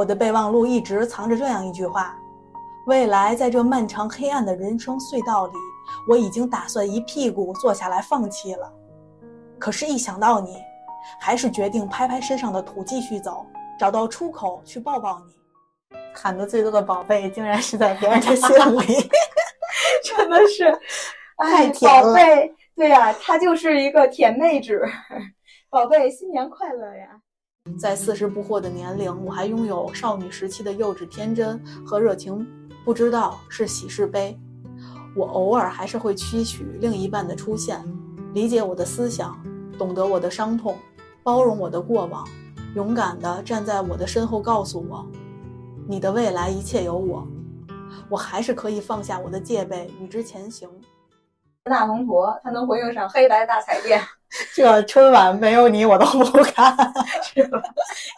我的备忘录一直藏着这样一句话：未来在这漫长黑暗的人生隧道里，我已经打算一屁股坐下来放弃了。可是，一想到你，还是决定拍拍身上的土继续走，找到出口去抱抱你。喊的最多的宝贝，竟然是在别人的心里 真的是太甜了。宝贝，对呀，她就是一个甜妹纸。宝贝，新年快乐呀！在四十不惑的年龄，我还拥有少女时期的幼稚天真和热情，不知道是喜是悲。我偶尔还是会期许另一半的出现，理解我的思想，懂得我的伤痛，包容我的过往，勇敢地站在我的身后，告诉我。你的未来一切有我，我还是可以放下我的戒备，与之前行。大红婆，它能回应上黑白大彩电。这春晚没有你，我都不看，是吧？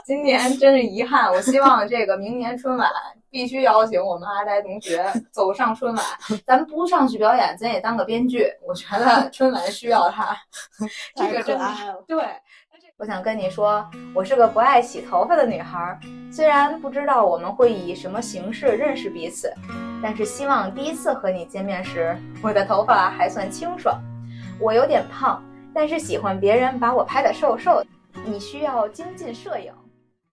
今年真是遗憾。我希望这个明年春晚必须邀请我们阿呆同学走上春晚。咱不上去表演，咱也当个编剧。我觉得春晚需要他。这个真的对。我想跟你说，我是个不爱洗头发的女孩。虽然不知道我们会以什么形式认识彼此，但是希望第一次和你见面时，我的头发还算清爽。我有点胖，但是喜欢别人把我拍的瘦瘦的。你需要精进摄影。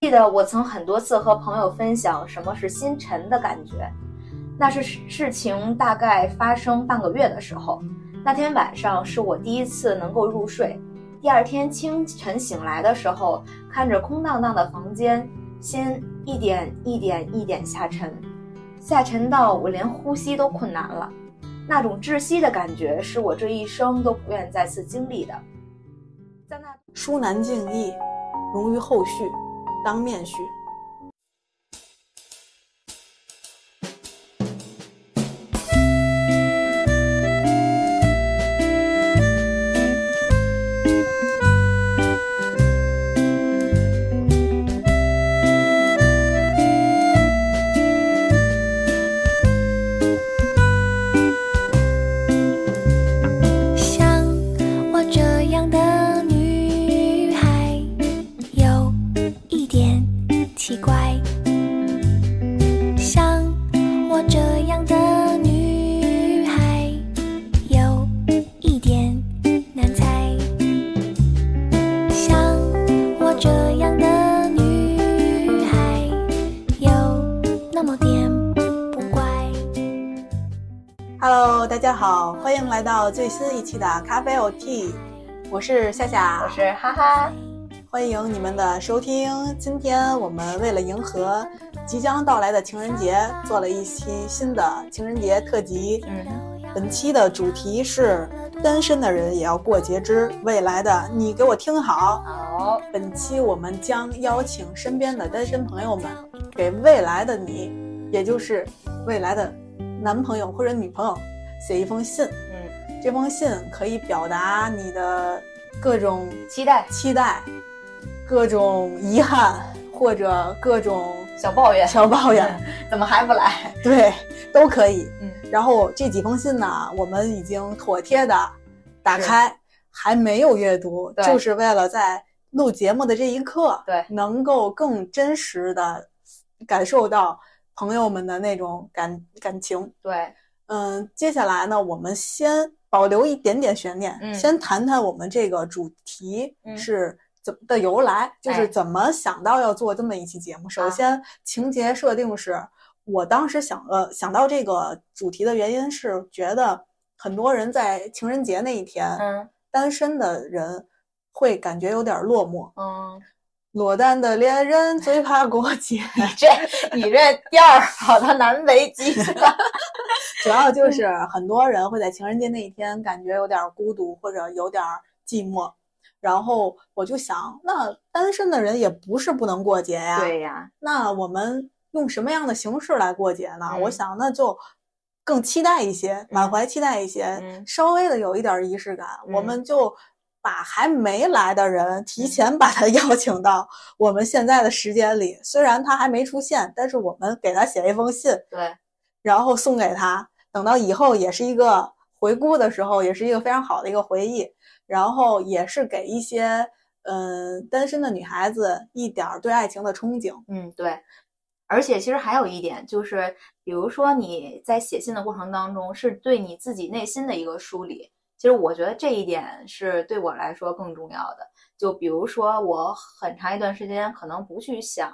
记得我曾很多次和朋友分享什么是心沉的感觉，那是事情大概发生半个月的时候。那天晚上是我第一次能够入睡。第二天清晨醒来的时候，看着空荡荡的房间，心一点一点一点下沉，下沉到我连呼吸都困难了。那种窒息的感觉，是我这一生都不愿再次经历的。在那书难尽意，容于后续，当面叙。好，欢迎来到最新一期的咖啡 OT，我是夏夏，我是哈哈，欢迎你们的收听。今天我们为了迎合即将到来的情人节，做了一期新的情人节特辑。嗯，本期的主题是单身的人也要过节之未来的你，给我听好。好，本期我们将邀请身边的单身朋友们，给未来的你，也就是未来的男朋友或者女朋友。写一封信，嗯，这封信可以表达你的各种期待、期待，各种遗憾或者各种小抱怨、小抱怨，怎么还不来？对，都可以。嗯，然后这几封信呢，我们已经妥帖的打开，还没有阅读，就是为了在录节目的这一刻，对，能够更真实的感受到朋友们的那种感感情，对。嗯，接下来呢，我们先保留一点点悬念，先谈谈我们这个主题是怎么的由来，就是怎么想到要做这么一期节目。首先，情节设定是我当时想呃想到这个主题的原因是觉得很多人在情人节那一天，嗯，单身的人会感觉有点落寞，嗯。落单的恋人最怕 过节，你这你这调儿跑到南北极了。主要就是很多人会在情人节那一天感觉有点孤独或者有点寂寞，然后我就想，那单身的人也不是不能过节呀。对呀，那我们用什么样的形式来过节呢？我想，那就更期待一些，满怀期待一些，稍微的有一点仪式感，我们就。把还没来的人提前把他邀请到我们现在的时间里，虽然他还没出现，但是我们给他写一封信，对，然后送给他，等到以后也是一个回顾的时候，也是一个非常好的一个回忆，然后也是给一些嗯单身的女孩子一点对爱情的憧憬。嗯，对，而且其实还有一点就是，比如说你在写信的过程当中，是对你自己内心的一个梳理。其实我觉得这一点是对我来说更重要的。就比如说，我很长一段时间可能不去想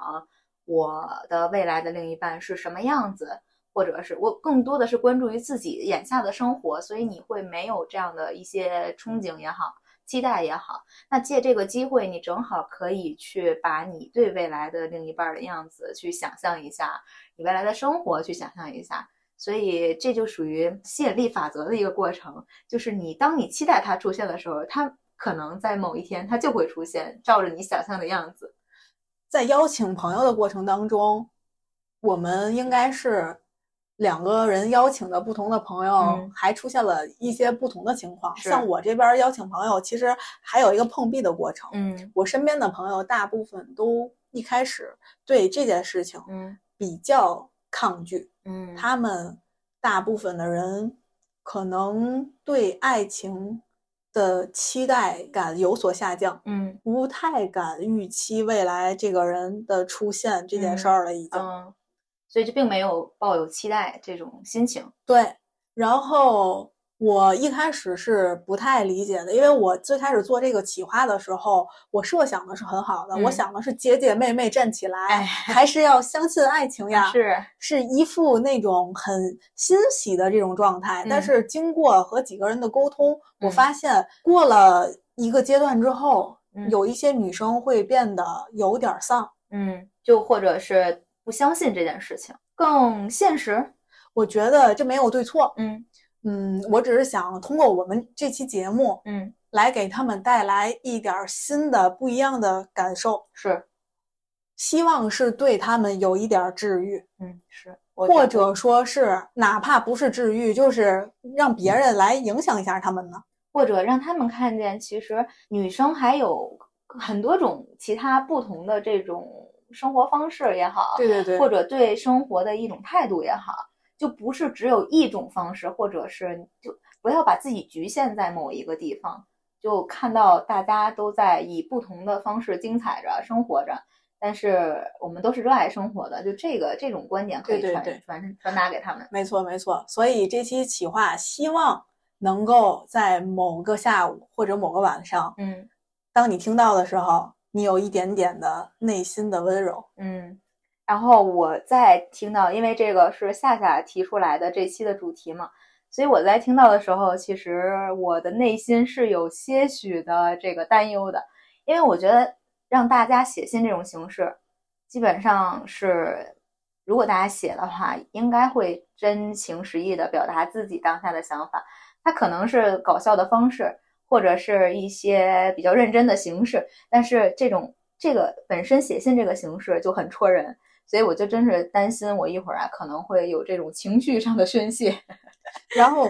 我的未来的另一半是什么样子，或者是我更多的是关注于自己眼下的生活，所以你会没有这样的一些憧憬也好。期待也好，那借这个机会，你正好可以去把你对未来的另一半的样子去想象一下，你未来的生活去想象一下，所以这就属于吸引力法则的一个过程，就是你当你期待它出现的时候，它可能在某一天它就会出现，照着你想象的样子。在邀请朋友的过程当中，我们应该是。两个人邀请的不同的朋友，还出现了一些不同的情况。像我这边邀请朋友，其实还有一个碰壁的过程。嗯，我身边的朋友大部分都一开始对这件事情，嗯，比较抗拒。嗯，他们大部分的人可能对爱情的期待感有所下降。嗯，不太敢预期未来这个人的出现这件事儿了，已经。所以就并没有抱有期待这种心情。对，然后我一开始是不太理解的，因为我最开始做这个企划的时候，我设想的是很好的，我想的是姐姐妹妹站起来，还是要相信爱情呀，是是一副那种很欣喜的这种状态。但是经过和几个人的沟通，我发现过了一个阶段之后，有一些女生会变得有点丧，嗯，就或者是。不相信这件事情更现实，我觉得这没有对错。嗯嗯，我只是想通过我们这期节目，嗯，来给他们带来一点新的、不一样的感受。是，希望是对他们有一点治愈。嗯，是，或者说是哪怕不是治愈，就是让别人来影响一下他们呢，或者让他们看见，其实女生还有很多种其他不同的这种。生活方式也好，对对对，或者对生活的一种态度也好，就不是只有一种方式，或者是就不要把自己局限在某一个地方，就看到大家都在以不同的方式精彩着生活着，但是我们都是热爱生活的，就这个这种观点可以传传传达给他们。没错没错，所以这期企划希望能够在某个下午或者某个晚上，嗯，当你听到的时候。你有一点点的内心的温柔，嗯，然后我在听到，因为这个是夏夏提出来的这期的主题嘛，所以我在听到的时候，其实我的内心是有些许的这个担忧的，因为我觉得让大家写信这种形式，基本上是如果大家写的话，应该会真情实意的表达自己当下的想法，它可能是搞笑的方式。或者是一些比较认真的形式，但是这种这个本身写信这个形式就很戳人，所以我就真是担心我一会儿啊可能会有这种情绪上的宣泄。然后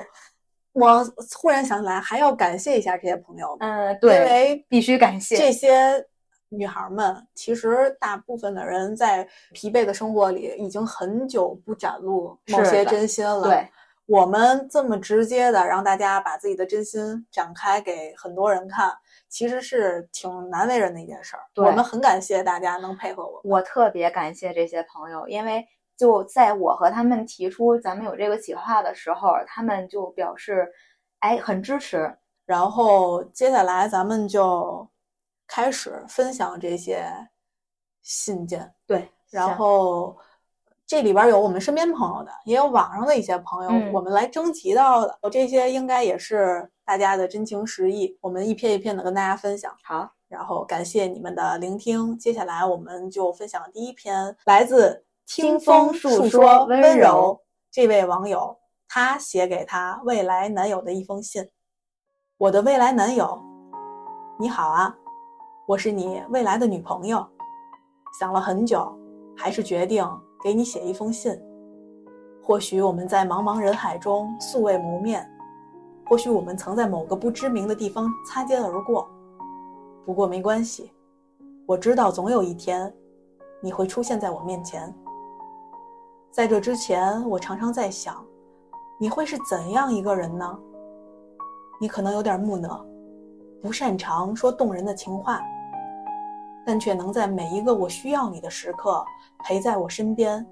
我忽然想起来，还要感谢一下这些朋友，嗯，对，因为必须感谢这些女孩们。其实大部分的人在疲惫的生活里已经很久不展露某些真心了，对。我们这么直接的让大家把自己的真心展开给很多人看，其实是挺难为人的一件事儿。我们很感谢大家能配合我。我特别感谢这些朋友，因为就在我和他们提出咱们有这个企划的时候，他们就表示，哎，很支持。然后接下来咱们就开始分享这些信件。对，然后。这里边有我们身边朋友的，也有网上的一些朋友，我们来征集到的，这些应该也是大家的真情实意，我们一篇一篇的跟大家分享。好，然后感谢你们的聆听，接下来我们就分享第一篇，来自听风诉说温柔这位网友，他写给他未来男友的一封信。我的未来男友，你好啊，我是你未来的女朋友，想了很久，还是决定。给你写一封信，或许我们在茫茫人海中素未谋面，或许我们曾在某个不知名的地方擦肩而过。不过没关系，我知道总有一天，你会出现在我面前。在这之前，我常常在想，你会是怎样一个人呢？你可能有点木讷，不擅长说动人的情话，但却能在每一个我需要你的时刻陪在我身边，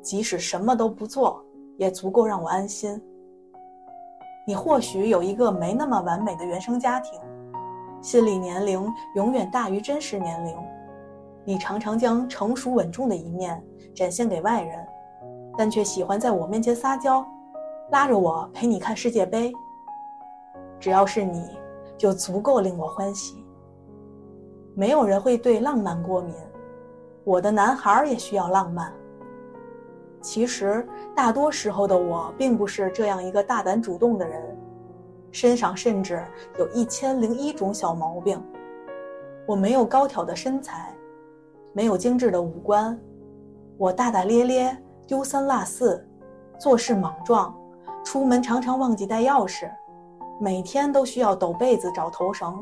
即使什么都不做，也足够让我安心。你或许有一个没那么完美的原生家庭，心理年龄永远大于真实年龄。你常常将成熟稳重的一面展现给外人，但却喜欢在我面前撒娇，拉着我陪你看世界杯。只要是你，就足够令我欢喜。没有人会对浪漫过敏，我的男孩也需要浪漫。其实大多时候的我并不是这样一个大胆主动的人，身上甚至有一千零一种小毛病。我没有高挑的身材，没有精致的五官，我大大咧咧、丢三落四，做事莽撞，出门常常忘记带钥匙，每天都需要抖被子找头绳。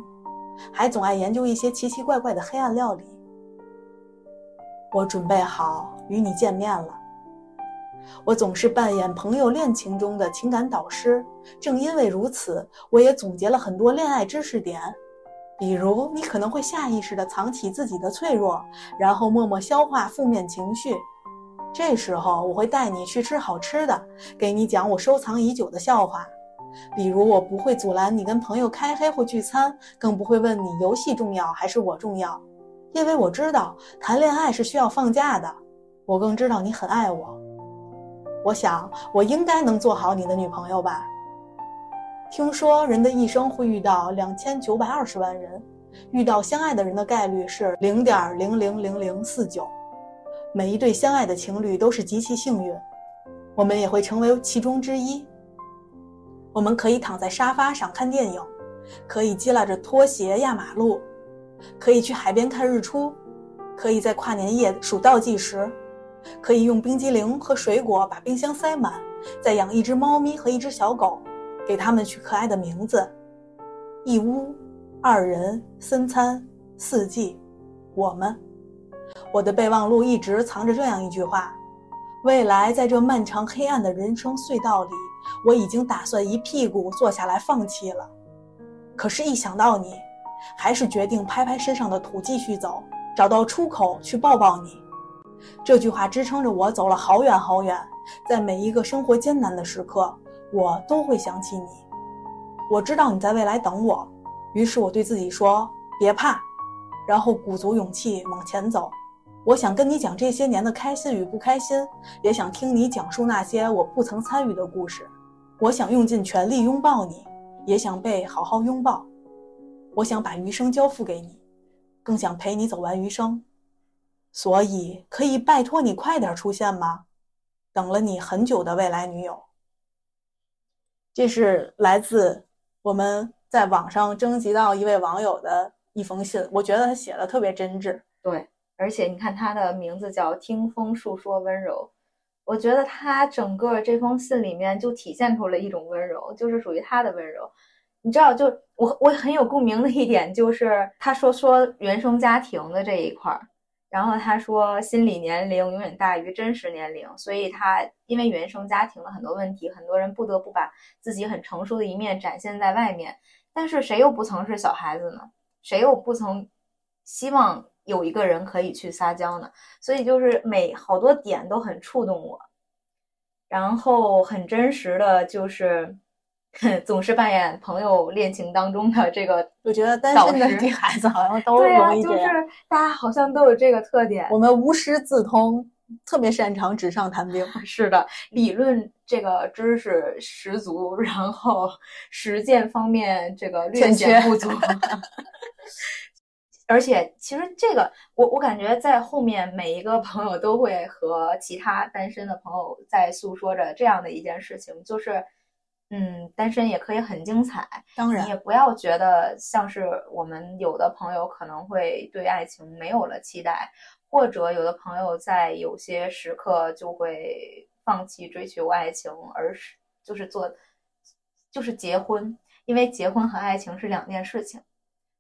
还总爱研究一些奇奇怪怪的黑暗料理。我准备好与你见面了。我总是扮演朋友恋情中的情感导师，正因为如此，我也总结了很多恋爱知识点。比如，你可能会下意识地藏起自己的脆弱，然后默默消化负面情绪。这时候，我会带你去吃好吃的，给你讲我收藏已久的笑话。比如，我不会阻拦你跟朋友开黑或聚餐，更不会问你游戏重要还是我重要，因为我知道谈恋爱是需要放假的。我更知道你很爱我。我想，我应该能做好你的女朋友吧。听说人的一生会遇到两千九百二十万人，遇到相爱的人的概率是零点零零零零四九。每一对相爱的情侣都是极其幸运，我们也会成为其中之一。我们可以躺在沙发上看电影，可以趿拉着拖鞋压马路，可以去海边看日出，可以在跨年夜数倒计时，可以用冰激凌和水果把冰箱塞满，再养一只猫咪和一只小狗，给它们取可爱的名字：一屋、二人、三餐、四季、我们。我的备忘录一直藏着这样一句话：未来在这漫长黑暗的人生隧道里。我已经打算一屁股坐下来放弃了，可是，一想到你，还是决定拍拍身上的土继续走，找到出口去抱抱你。这句话支撑着我走了好远好远，在每一个生活艰难的时刻，我都会想起你。我知道你在未来等我，于是我对自己说：“别怕。”然后鼓足勇气往前走。我想跟你讲这些年的开心与不开心，也想听你讲述那些我不曾参与的故事。我想用尽全力拥抱你，也想被好好拥抱。我想把余生交付给你，更想陪你走完余生。所以，可以拜托你快点出现吗？等了你很久的未来女友。这是来自我们在网上征集到一位网友的一封信，我觉得他写的特别真挚。对。而且你看，他的名字叫“听风诉说温柔”，我觉得他整个这封信里面就体现出了一种温柔，就是属于他的温柔。你知道，就我我很有共鸣的一点就是，他说说原生家庭的这一块儿，然后他说心理年龄永远大于真实年龄，所以他因为原生家庭的很多问题，很多人不得不把自己很成熟的一面展现在外面。但是谁又不曾是小孩子呢？谁又不曾希望？有一个人可以去撒娇呢，所以就是每好多点都很触动我，然后很真实的就是，总是扮演朋友恋情当中的这个。我觉得单身的女孩子好像都容易这样，就是大家好像都有这个特点。我们无师自通，特别擅长纸上谈兵。是的，理论这个知识十足，然后实践方面这个略显不足。而且，其实这个我我感觉在后面每一个朋友都会和其他单身的朋友在诉说着这样的一件事情，就是，嗯，单身也可以很精彩。当然，你也不要觉得像是我们有的朋友可能会对爱情没有了期待，或者有的朋友在有些时刻就会放弃追求爱情，而是就是做，就是结婚，因为结婚和爱情是两件事情，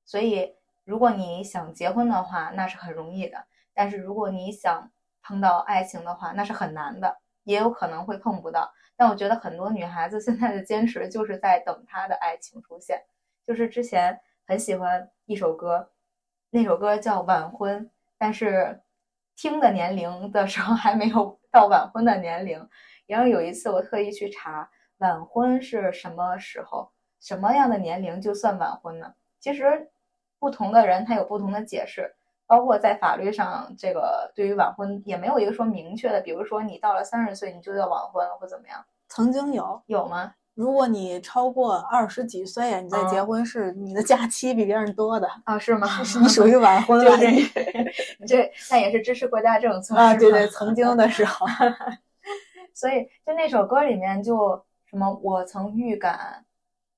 所以。如果你想结婚的话，那是很容易的；但是如果你想碰到爱情的话，那是很难的，也有可能会碰不到。但我觉得很多女孩子现在的坚持就是在等她的爱情出现。就是之前很喜欢一首歌，那首歌叫《晚婚》，但是听的年龄的时候还没有到晚婚的年龄。然后有一次我特意去查晚婚是什么时候，什么样的年龄就算晚婚呢？其实不同的人他有不同的解释，包括在法律上，这个对于晚婚也没有一个说明确的，比如说你到了三十岁你就要晚婚了或怎么样？曾经有有吗？如果你超过二十几岁，你再结婚是你的假期比别人多的啊？是吗？你属于晚婚了，你这那也是支持国家政策啊？对对，曾经的时候，所以就那首歌里面就什么，我曾预感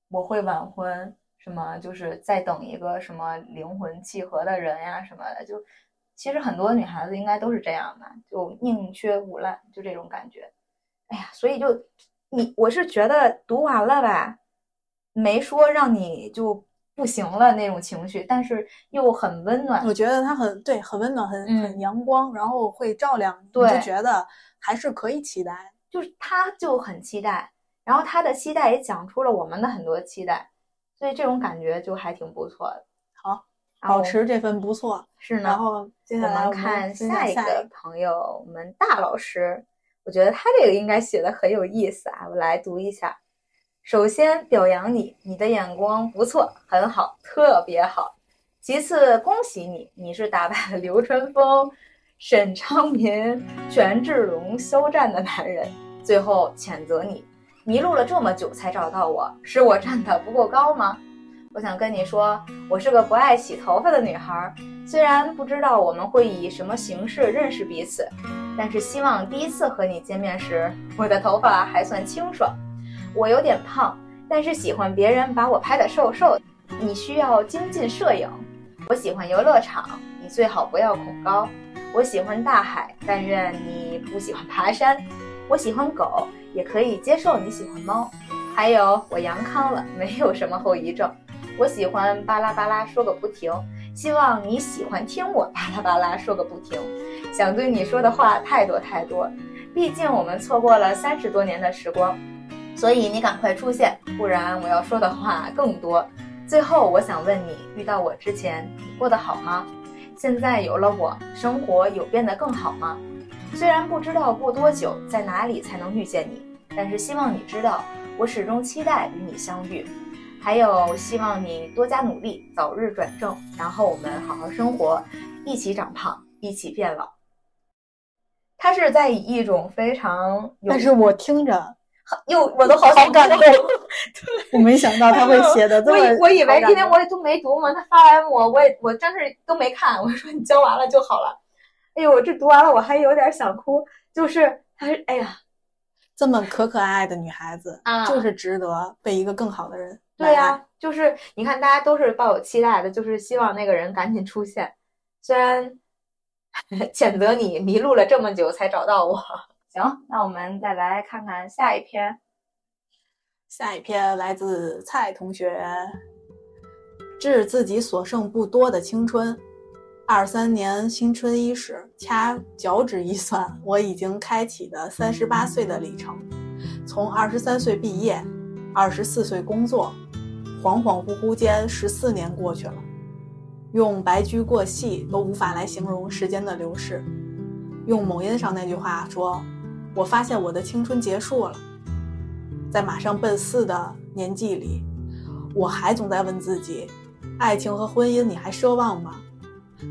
我会晚婚，什么就是在等一个什么灵魂契合的人呀什么的，就其实很多女孩子应该都是这样的，就宁缺毋滥，就这种感觉。哎呀，所以就。你我是觉得读完了吧，没说让你就不行了那种情绪，但是又很温暖。我觉得他很对，很温暖，很很阳光，然后会照亮，你就觉得还是可以期待。就是他就很期待，然后他的期待也讲出了我们的很多期待，所以这种感觉就还挺不错的。好，保持这份不错是呢。然后接下来我们看下一个朋友，我们大老师。我觉得他这个应该写的很有意思啊，我来读一下。首先表扬你，你的眼光不错，很好，特别好。其次恭喜你，你是打败了流川枫、沈昌民、权志龙、肖战的男人。最后谴责你，迷路了这么久才找到我，是我站得不够高吗？我想跟你说，我是个不爱洗头发的女孩。虽然不知道我们会以什么形式认识彼此，但是希望第一次和你见面时，我的头发还算清爽。我有点胖，但是喜欢别人把我拍得瘦瘦的。你需要精进摄影。我喜欢游乐场，你最好不要恐高。我喜欢大海，但愿你不喜欢爬山。我喜欢狗，也可以接受你喜欢猫。还有，我阳康了，没有什么后遗症。我喜欢巴拉巴拉说个不停，希望你喜欢听我巴拉巴拉说个不停。想对你说的话太多太多，毕竟我们错过了三十多年的时光，所以你赶快出现，不然我要说的话更多。最后，我想问你，遇到我之前你过得好吗？现在有了我，生活有变得更好吗？虽然不知道过多久，在哪里才能遇见你，但是希望你知道，我始终期待与你相遇。还有希望你多加努力，早日转正，然后我们好好生活，一起长胖，一起变老。他是在以一种非常……但是我听着又我都好好感动，我没想到他会 写的这么……我以为因为我也都没读嘛，他发来我，我也我真是都没看。我说你教完了就好了。哎呦，我这读完了我还有点想哭，就是他，哎呀，这么可可爱爱的女孩子啊，就是值得被一个更好的人。对呀，就是你看，大家都是抱有期待的，就是希望那个人赶紧出现。虽然 谴责你迷路了这么久才找到我。行，那我们再来看看下一篇。下一篇来自蔡同学，致自己所剩不多的青春。二三年新春伊始，掐脚趾一算，我已经开启的三十八岁的里程。从二十三岁毕业，二十四岁工作。恍恍惚惚间，十四年过去了，用白驹过隙都无法来形容时间的流逝。用某音上那句话说：“我发现我的青春结束了。”在马上奔四的年纪里，我还总在问自己：爱情和婚姻，你还奢望吗？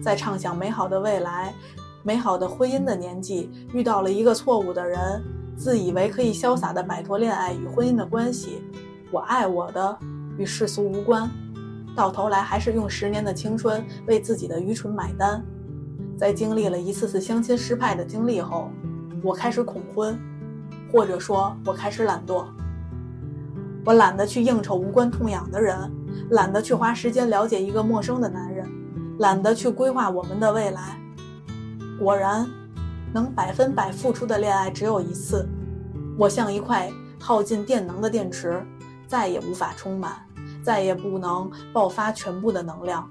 在畅想美好的未来、美好的婚姻的年纪，遇到了一个错误的人，自以为可以潇洒地摆脱恋爱与婚姻的关系。我爱我的。与世俗无关，到头来还是用十年的青春为自己的愚蠢买单。在经历了一次次相亲失败的经历后，我开始恐婚，或者说，我开始懒惰。我懒得去应酬无关痛痒的人，懒得去花时间了解一个陌生的男人，懒得去规划我们的未来。果然，能百分百付出的恋爱只有一次。我像一块耗尽电能的电池，再也无法充满。再也不能爆发全部的能量，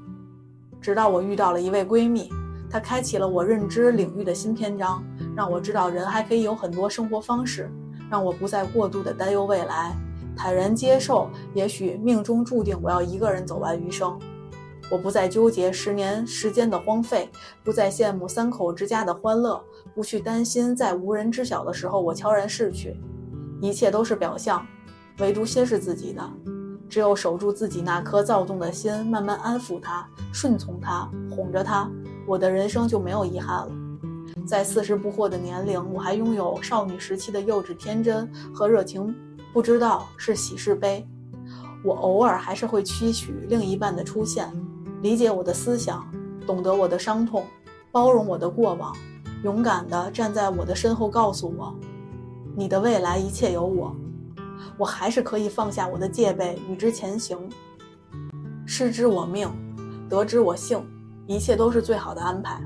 直到我遇到了一位闺蜜，她开启了我认知领域的新篇章，让我知道人还可以有很多生活方式，让我不再过度的担忧未来，坦然接受，也许命中注定我要一个人走完余生。我不再纠结十年时间的荒废，不再羡慕三口之家的欢乐，不去担心在无人知晓的时候我悄然逝去。一切都是表象，唯独心是自己的。只有守住自己那颗躁动的心，慢慢安抚它，顺从它，哄着它，我的人生就没有遗憾了。在四十不惑的年龄，我还拥有少女时期的幼稚天真和热情，不知道是喜是悲。我偶尔还是会期许另一半的出现，理解我的思想，懂得我的伤痛，包容我的过往，勇敢地站在我的身后，告诉我，你的未来一切有我。我还是可以放下我的戒备，与之前行。失之我命，得之我幸，一切都是最好的安排。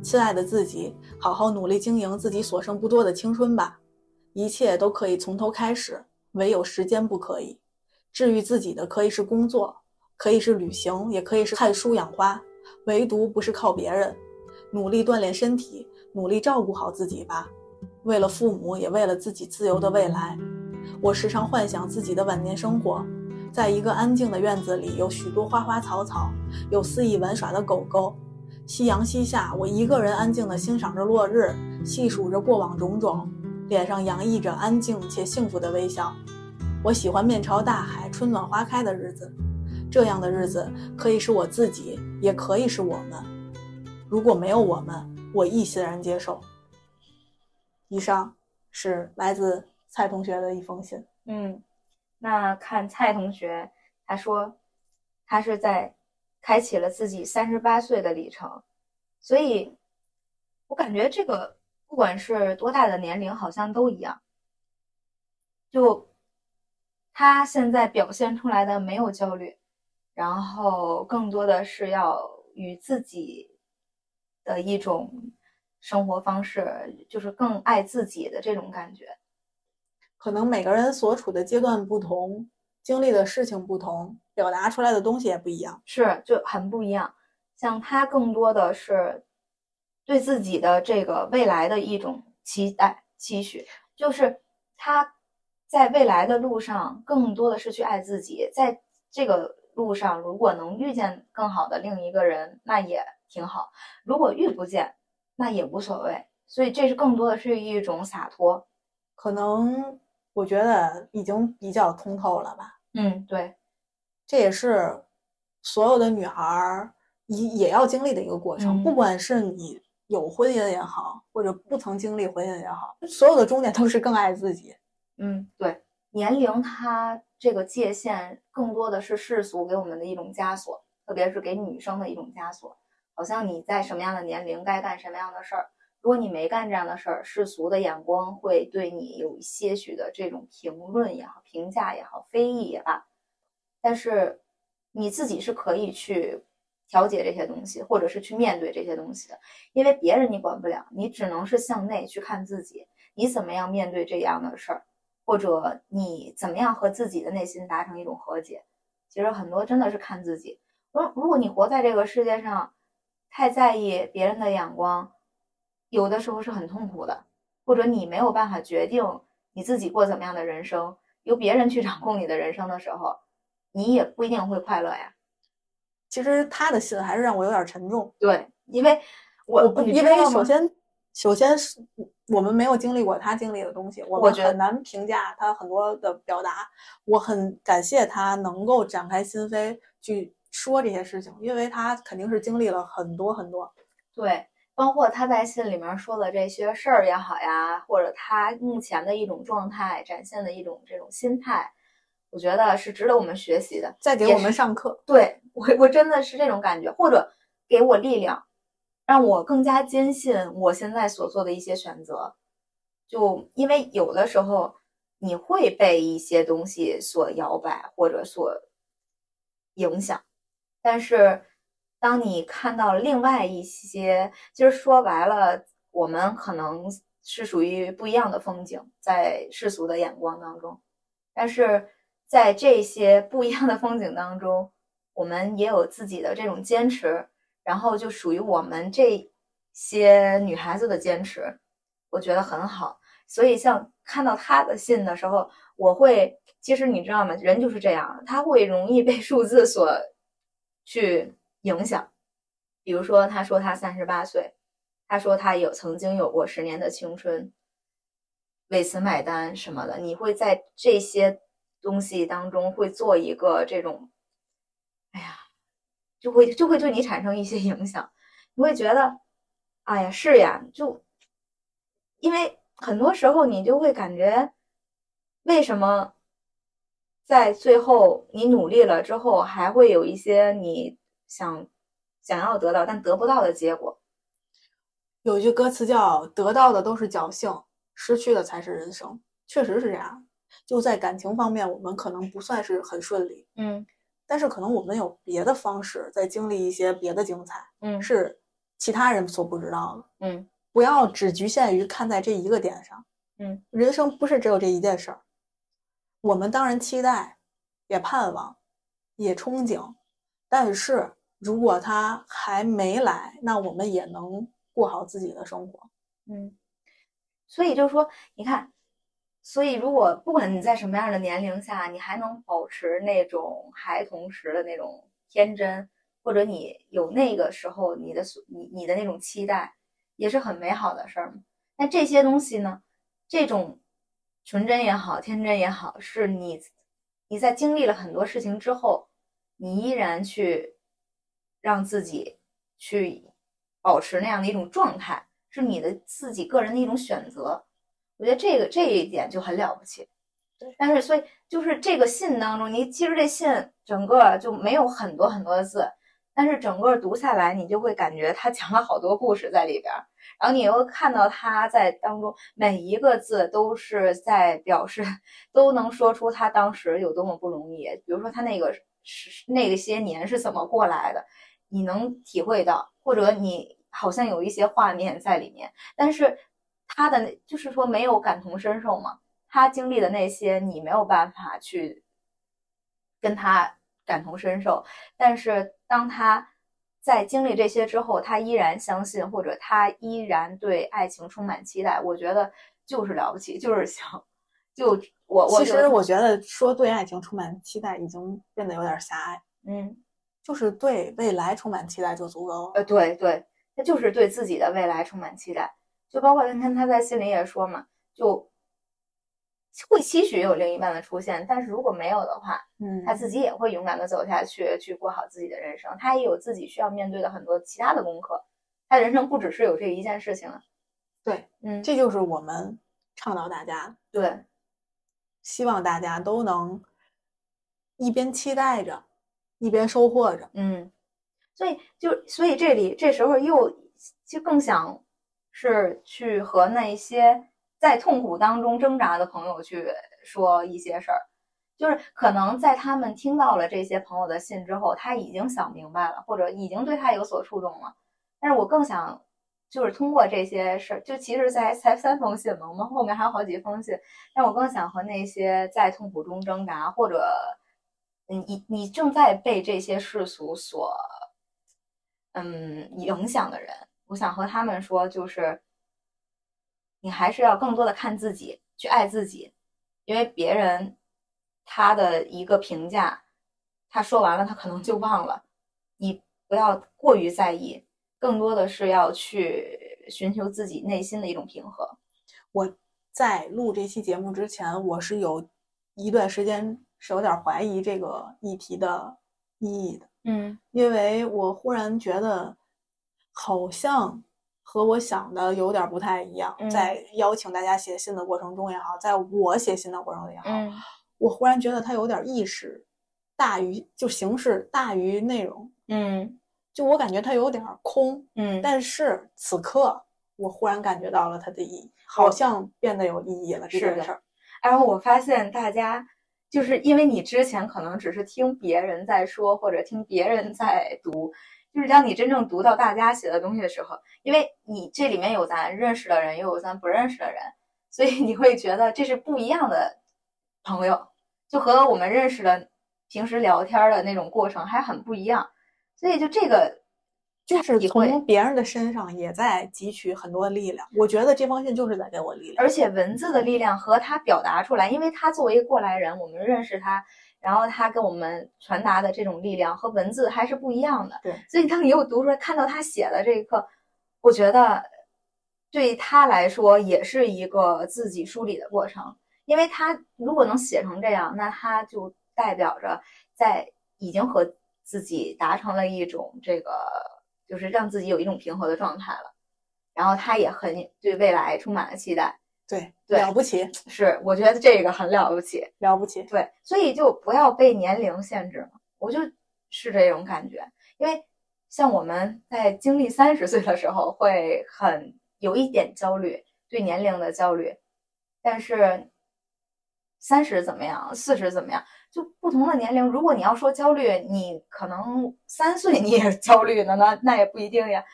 亲爱的自己，好好努力经营自己所剩不多的青春吧，一切都可以从头开始，唯有时间不可以。治愈自己的可以是工作，可以是旅行，也可以是看书养花，唯独不是靠别人。努力锻炼身体，努力照顾好自己吧，为了父母，也为了自己自由的未来。我时常幻想自己的晚年生活，在一个安静的院子里，有许多花花草草，有肆意玩耍的狗狗。夕阳西下，我一个人安静地欣赏着落日，细数着过往种种，脸上洋溢着安静且幸福的微笑。我喜欢面朝大海、春暖花开的日子，这样的日子可以是我自己，也可以是我们。如果没有我们，我亦欣然接受。以上是来自蔡同学的一封信。嗯，那看蔡同学，他说他是在。开启了自己三十八岁的里程，所以，我感觉这个不管是多大的年龄，好像都一样。就他现在表现出来的没有焦虑，然后更多的是要与自己的一种生活方式，就是更爱自己的这种感觉。可能每个人所处的阶段不同。经历的事情不同，表达出来的东西也不一样，是就很不一样。像他更多的是对自己的这个未来的一种期待、期许，就是他在未来的路上更多的是去爱自己。在这个路上，如果能遇见更好的另一个人，那也挺好；如果遇不见，那也无所谓。所以，这是更多的是一种洒脱，可能。我觉得已经比较通透了吧。嗯，对，这也是所有的女孩也也要经历的一个过程。不管是你有婚姻也好，或者不曾经历婚姻也好，所有的终点都是更爱自己。嗯，对，年龄它这个界限更多的是世俗给我们的一种枷锁，特别是给女生的一种枷锁，好像你在什么样的年龄该干什么样的事儿。如果你没干这样的事儿，世俗的眼光会对你有一些许的这种评论也好、评价也好、非议也罢。但是你自己是可以去调节这些东西，或者是去面对这些东西的，因为别人你管不了，你只能是向内去看自己，你怎么样面对这样的事儿，或者你怎么样和自己的内心达成一种和解。其实很多真的是看自己。如如果你活在这个世界上，太在意别人的眼光。有的时候是很痛苦的，或者你没有办法决定你自己过怎么样的人生，由别人去掌控你的人生的时候，你也不一定会快乐呀。其实他的信还是让我有点沉重。对，因为我不因为首先首先是我们没有经历过他经历的东西，我们很难评价他很多的表达。我很感谢他能够展开心扉去说这些事情，因为他肯定是经历了很多很多。对。包括他在信里面说的这些事儿也好呀，或者他目前的一种状态，展现的一种这种心态，我觉得是值得我们学习的，在给我们上课。对 我，我真的是这种感觉，或者给我力量，让我更加坚信我现在所做的一些选择。就因为有的时候你会被一些东西所摇摆或者所影响，但是。当你看到另外一些，其实说白了，我们可能是属于不一样的风景，在世俗的眼光当中，但是在这些不一样的风景当中，我们也有自己的这种坚持，然后就属于我们这些女孩子的坚持，我觉得很好。所以，像看到他的信的时候，我会，其实你知道吗？人就是这样，他会容易被数字所去。影响。比如说，他说他三十八岁，他说他有曾经有过十年的青春，为此买单什么的，你会在这些东西当中会做一个这种，哎呀，就会就会对你产生一些影响，你会觉得，哎呀，是呀，就因为很多时候你就会感觉，为什么在最后你努力了之后，还会有一些你想。想要得到但得不到的结果，有句歌词叫“得到的都是侥幸，失去的才是人生”。确实是这样。就在感情方面，我们可能不算是很顺利，嗯，但是可能我们有别的方式在经历一些别的精彩，嗯，是其他人所不知道的，嗯。不要只局限于看在这一个点上，嗯，人生不是只有这一件事儿。我们当然期待，也盼望，也憧憬，但是。如果他还没来，那我们也能过好自己的生活。嗯，所以就是说，你看，所以如果不管你在什么样的年龄下，你还能保持那种孩童时的那种天真，或者你有那个时候你的所你你的那种期待，也是很美好的事儿。那这些东西呢，这种纯真也好，天真也好，是你你在经历了很多事情之后，你依然去。让自己去保持那样的一种状态，是你的自己个人的一种选择。我觉得这个这一点就很了不起。对，但是所以就是这个信当中，你其实这信整个就没有很多很多的字，但是整个读下来，你就会感觉他讲了好多故事在里边。然后你又看到他在当中每一个字都是在表示，都能说出他当时有多么不容易。比如说他那个是那个些年是怎么过来的。你能体会到，或者你好像有一些画面在里面，但是他的就是说没有感同身受嘛，他经历的那些你没有办法去跟他感同身受，但是当他在经历这些之后，他依然相信，或者他依然对爱情充满期待，我觉得就是了不起，就是想。就我我其实我觉得说对爱情充满期待已经变得有点狭隘，嗯。就是对未来充满期待就足够了。呃，对对，他就是对自己的未来充满期待，就包括你看他在信里也说嘛，就会期许有另一半的出现，但是如果没有的话，嗯，他自己也会勇敢的走下去，去过好自己的人生。他也有自己需要面对的很多其他的功课，他人生不只是有这一件事情了。对，嗯，这就是我们倡导大家，对，希望大家都能一边期待着。一边收获着，嗯，所以就所以这里这时候又就更想是去和那些在痛苦当中挣扎的朋友去说一些事儿，就是可能在他们听到了这些朋友的信之后，他已经想明白了，或者已经对他有所触动了。但是我更想就是通过这些事儿，就其实才才三封信嘛，我们后面还有好几封信，但我更想和那些在痛苦中挣扎或者。嗯你你正在被这些世俗所，嗯影响的人，我想和他们说，就是你还是要更多的看自己，去爱自己，因为别人他的一个评价，他说完了，他可能就忘了，你不要过于在意，更多的是要去寻求自己内心的一种平和。我在录这期节目之前，我是有一段时间。是有点怀疑这个议题的意义的，嗯，因为我忽然觉得好像和我想的有点不太一样。在邀请大家写信的过程中也好，在我写信的过程中也好，我忽然觉得它有点意识大于就形式大于内容，嗯，就我感觉它有点空，嗯，但是此刻我忽然感觉到了它的意义，好像变得有意义了这件事儿。然后我发现大家。就是因为你之前可能只是听别人在说，或者听别人在读，就是当你真正读到大家写的东西的时候，因为你这里面有咱认识的人，又有咱不认识的人，所以你会觉得这是不一样的朋友，就和我们认识的平时聊天的那种过程还很不一样。所以就这个就是从别人的身上也在汲取很多力量。我觉得这封信就是在给我力量，而且文字的力量和他表达出来，因为他作为一个过来人，我们认识他，然后他给我们传达的这种力量和文字还是不一样的。对，所以当你又读出来，看到他写的这一刻，我觉得对他来说也是一个自己梳理的过程，因为他如果能写成这样，那他就代表着在已经和自己达成了一种这个。就是让自己有一种平和的状态了，然后他也很对未来充满了期待。对，对了不起，是我觉得这个很了不起，了不起。对，所以就不要被年龄限制嘛，我就是这种感觉。因为像我们在经历三十岁的时候，会很有一点焦虑，对年龄的焦虑，但是三十怎么样，四十怎么样？就不同的年龄，如果你要说焦虑，你可能三岁 你也焦虑呢，那那也不一定呀。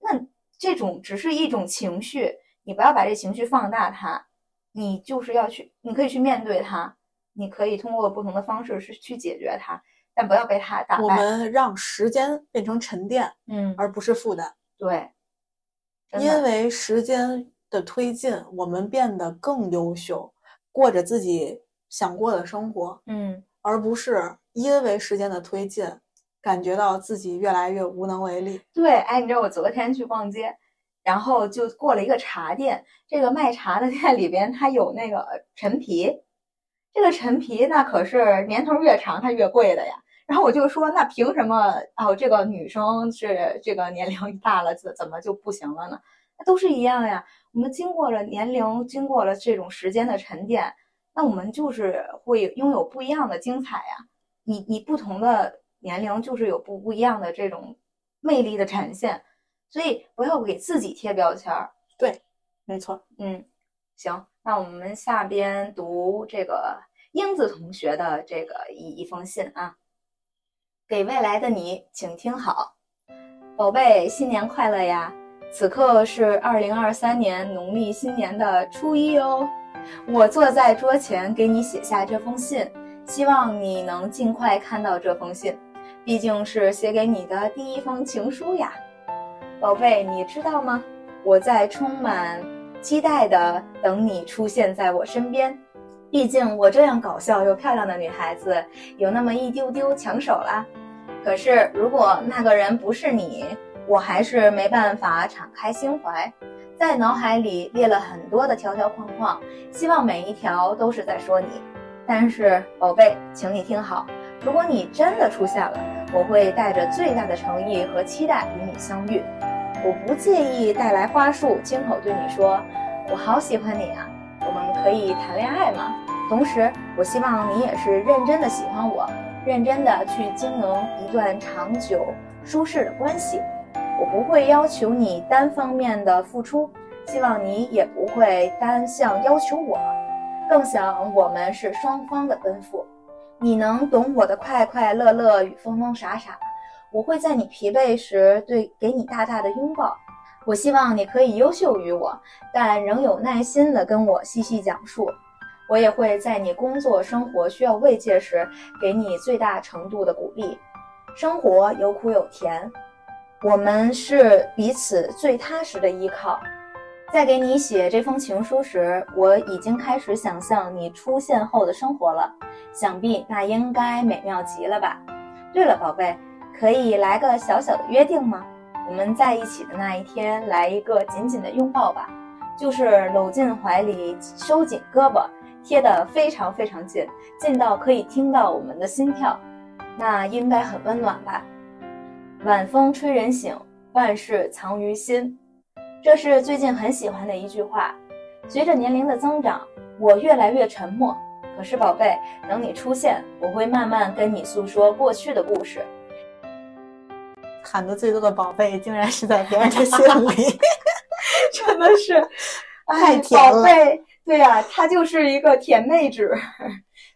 那这种只是一种情绪，你不要把这情绪放大它，你就是要去，你可以去面对它，你可以通过不同的方式去去解决它，但不要被它打败。我们让时间变成沉淀，嗯，而不是负担。对，因为时间的推进，我们变得更优秀，过着自己想过的生活。嗯。而不是因为时间的推进，感觉到自己越来越无能为力。对，哎，你知道我昨天去逛街，然后就过了一个茶店，这个卖茶的店里边它有那个陈皮，这个陈皮那可是年头越长它越贵的呀。然后我就说，那凭什么哦？这个女生是这个年龄大了怎怎么就不行了呢？那都是一样呀。我们经过了年龄，经过了这种时间的沉淀。那我们就是会拥有不一样的精彩呀！你你不同的年龄就是有不不一样的这种魅力的展现，所以不要给自己贴标签儿。对，没错。嗯，行，那我们下边读这个英子同学的这个一一封信啊，给未来的你，请听好，宝贝，新年快乐呀！此刻是二零二三年农历新年的初一哦。我坐在桌前给你写下这封信，希望你能尽快看到这封信，毕竟是写给你的第一封情书呀，宝贝，你知道吗？我在充满期待的等你出现在我身边，毕竟我这样搞笑又漂亮的女孩子有那么一丢丢抢手啦。可是如果那个人不是你，我还是没办法敞开心怀。在脑海里列了很多的条条框框，希望每一条都是在说你。但是，宝贝，请你听好，如果你真的出现了，我会带着最大的诚意和期待与你相遇。我不介意带来花束，亲口对你说：“我好喜欢你啊，我们可以谈恋爱吗？”同时，我希望你也是认真的喜欢我，认真的去经营一段长久、舒适的关系。我不会要求你单方面的付出，希望你也不会单向要求我，更想我们是双方的奔赴。你能懂我的快快乐乐与疯疯傻傻，我会在你疲惫时对给你大大的拥抱。我希望你可以优秀于我，但仍有耐心的跟我细细讲述。我也会在你工作生活需要慰藉时，给你最大程度的鼓励。生活有苦有甜。我们是彼此最踏实的依靠。在给你写这封情书时，我已经开始想象你出现后的生活了。想必那应该美妙极了吧？对了，宝贝，可以来个小小的约定吗？我们在一起的那一天，来一个紧紧的拥抱吧，就是搂进怀里，收紧胳膊，贴得非常非常近，近到可以听到我们的心跳，那应该很温暖吧？晚风吹人醒，万事藏于心。这是最近很喜欢的一句话。随着年龄的增长，我越来越沉默。可是，宝贝，等你出现，我会慢慢跟你诉说过去的故事。喊的最多的宝贝，竟然是在别人的心里，真的是太甜了。宝贝，对呀，她就是一个甜妹纸。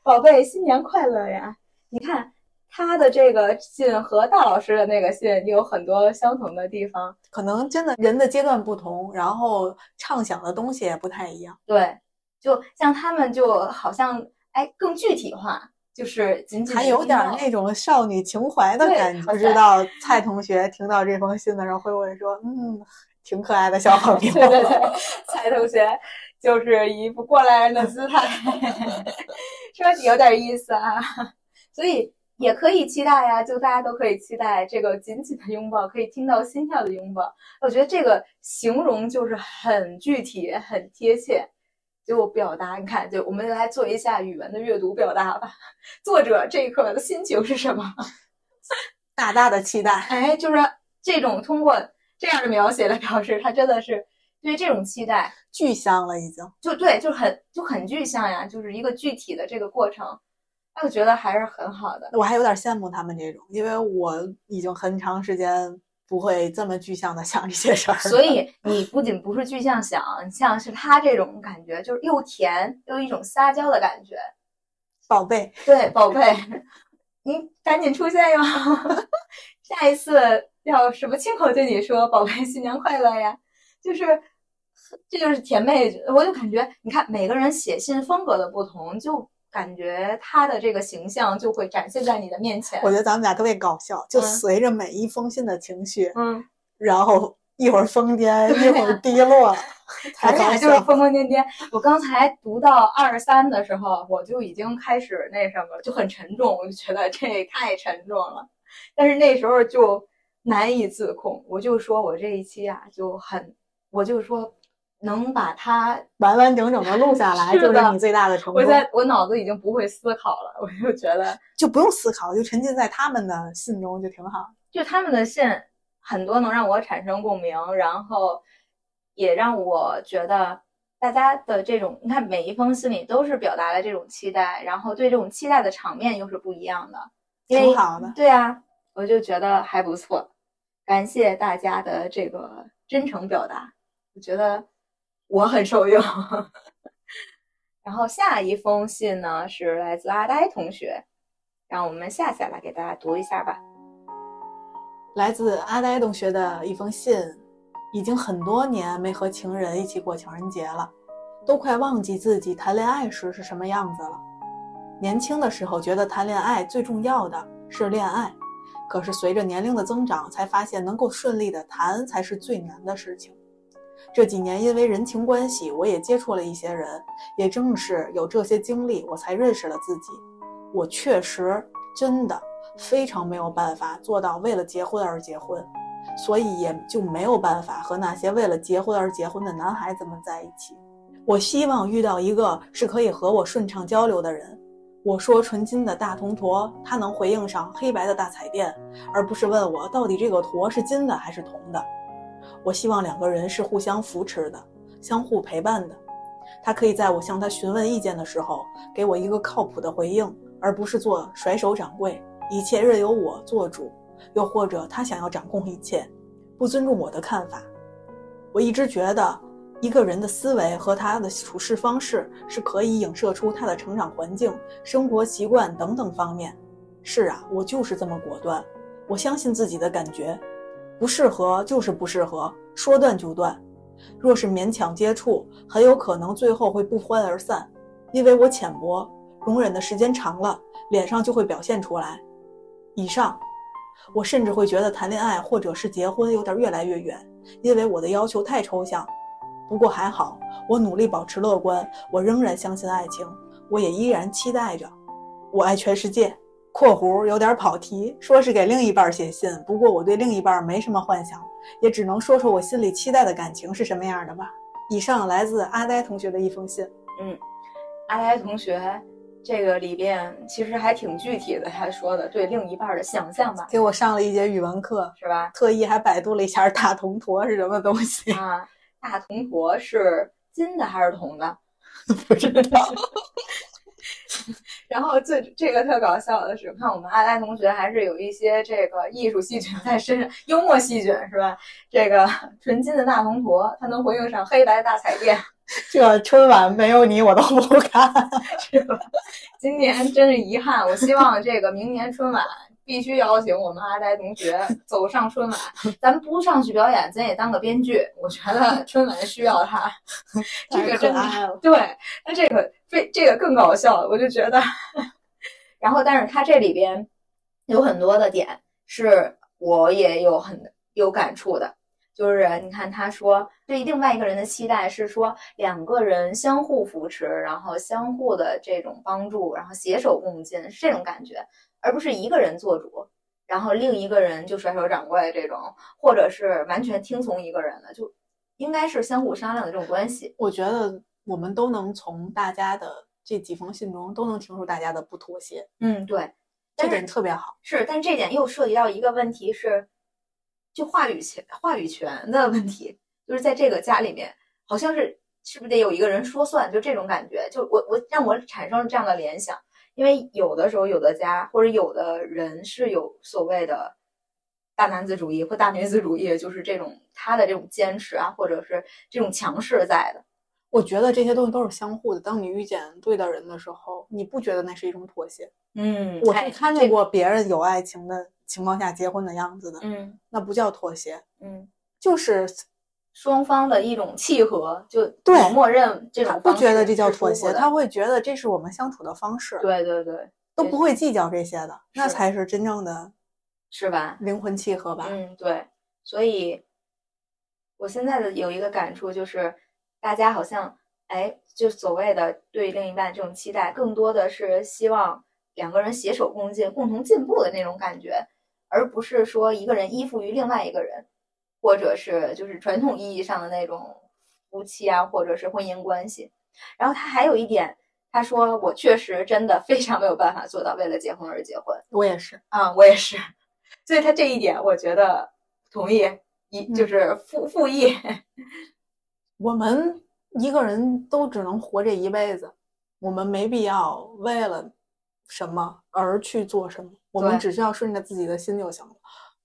宝贝，新年快乐呀！你看。她的这个信和大老师的那个信有很多相同的地方，可能真的人的阶段不同，然后畅想的东西也不太一样。对，就像他们就好像哎更具体化，就是仅仅还有点那种少女情怀的感觉。不知道蔡同学听到这封信的时候会不会说，嗯，挺可爱的小朋友。对对对，蔡同学就是一副过来人的姿态，说有点意思啊。所以也可以期待呀，就大家都可以期待这个紧紧的拥抱，可以听到心跳的拥抱。我觉得这个形容就是很具体、很贴切。就表达，你看，就我们来做一下语文的阅读表达吧。作者这一刻的心情是什么？大大的期待。哎，就是这种通过这样的描写来表示，他真的是对这种期待具象了，已经就对，就很就很具象呀，就是一个具体的这个过程。哎，我觉得还是很好的。我还有点羡慕他们这种，因为我已经很长时间。不会这么具象的 想这些事儿，所以你不仅不是具象想，像是他这种感觉，就是又甜又一种撒娇的感觉，宝贝，对，宝贝，你赶紧出现哟，下一次要什么亲口对你说，宝贝，新年快乐呀，就是，这就是甜妹，我就感觉，你看每个人写信风格的不同，就。感觉他的这个形象就会展现在你的面前。我觉得咱们俩特别搞笑，就随着每一封信的情绪，嗯，然后一会儿疯癫，一会儿低落，咱俩就是疯疯癫癫。我刚才读到二十三的时候，我就已经开始那什么，就很沉重，我就觉得这太沉重了。但是那时候就难以自控，我就说我这一期啊就很，我就说。能把它完完整整的录下来，就是你最大的成功。我在我脑子已经不会思考了，我就觉得 就不用思考，就沉浸在他们的信中就挺好。就他们的信很多能让我产生共鸣，然后也让我觉得大家的这种，你看每一封信里都是表达了这种期待，然后对这种期待的场面又是不一样的，挺好的。对啊，我就觉得还不错，感谢大家的这个真诚表达，我觉得。我很受用，然后下一封信呢是来自阿呆同学，让我们下下来给大家读一下吧。来自阿呆同学的一封信，已经很多年没和情人一起过情人节了，都快忘记自己谈恋爱时是什么样子了。年轻的时候觉得谈恋爱最重要的是恋爱，可是随着年龄的增长，才发现能够顺利的谈才是最难的事情。这几年因为人情关系，我也接触了一些人，也正是有这些经历，我才认识了自己。我确实真的非常没有办法做到为了结婚而结婚，所以也就没有办法和那些为了结婚而结婚的男孩子们在一起。我希望遇到一个是可以和我顺畅交流的人。我说纯金的大铜坨，他能回应上黑白的大彩电，而不是问我到底这个坨是金的还是铜的。我希望两个人是互相扶持的，相互陪伴的。他可以在我向他询问意见的时候，给我一个靠谱的回应，而不是做甩手掌柜，一切任由我做主。又或者他想要掌控一切，不尊重我的看法。我一直觉得，一个人的思维和他的处事方式是可以影射出他的成长环境、生活习惯等等方面。是啊，我就是这么果断。我相信自己的感觉。不适合就是不适合，说断就断。若是勉强接触，很有可能最后会不欢而散。因为我浅薄，容忍的时间长了，脸上就会表现出来。以上，我甚至会觉得谈恋爱或者是结婚有点越来越远，因为我的要求太抽象。不过还好，我努力保持乐观，我仍然相信爱情，我也依然期待着。我爱全世界。括弧有点跑题，说是给另一半写信，不过我对另一半没什么幻想，也只能说说我心里期待的感情是什么样的吧。以上来自阿呆同学的一封信。嗯，阿呆同学这个里边其实还挺具体的，他说的对另一半的想象吧。给我上了一节语文课，是吧？特意还百度了一下大铜坨是什么东西啊？大铜坨是金的还是铜的？不知道。然后最这个特搞笑的是，看我们阿呆同学还是有一些这个艺术细菌在身上，幽默细菌是吧？这个 纯金的大铜坨，它能回应上黑白大彩电。这春晚没有你我都不看，是吧？今年真是遗憾，我希望这个明年春晚。必须邀请我们阿呆同学 走上春晚，咱不上去表演，咱也当个编剧。我觉得春晚需要他，这个真的对。那这个非这个更搞笑，我就觉得 然后，但是他这里边有很多的点是我也有很有感触的，就是你看他说对另外一个人的期待是说两个人相互扶持，然后相互的这种帮助，然后携手共进是这种感觉，而不是一个人做主，然后另一个人就甩手掌柜这种，或者是完全听从一个人的，就应该是相互商量的这种关系。我觉得我们都能从大家的这几封信中都能听出大家的不妥协，嗯，对，这点特别好。是，但这点又涉及到一个问题是，就话语权话语权的问题，就是在这个家里面，好像是是不是得有一个人说算，就这种感觉，就我我让我产生了这样的联想，因为有的时候有的家或者有的人是有所谓的大男子主义或大女子主义，就是这种他的这种坚持啊，或者是这种强势在的，我觉得这些东西都是相互的。当你遇见对的人的时候，你不觉得那是一种妥协？嗯我哎是看见过别人有爱情的情况下结婚的样子的，嗯那不叫妥协，嗯，就是双方的一种契合，就对我默认这种他不觉得这叫妥协，他会觉得这是我们相处的方式，对对对，都不会计较这些的，那才是真正的是吧？灵魂契合吧。嗯，对，所以我现在的有一个感触就是，大家好像哎，就所谓的对另一半这种期待，更多的是希望两个人携手共进、共同进步的那种感觉，而不是说一个人依附于另外一个人，或者是就是传统意义上的那种夫妻啊，或者是婚姻关系。然后他还有一点，他说我确实真的非常没有办法做到为了结婚而结婚。我也是，啊，我也是，所以他这一点我觉得同意，一嗯就是复复议，我们一个人都只能活这一辈子，我们没必要为了什么而去做什么，我们只需要顺着自己的心就行了，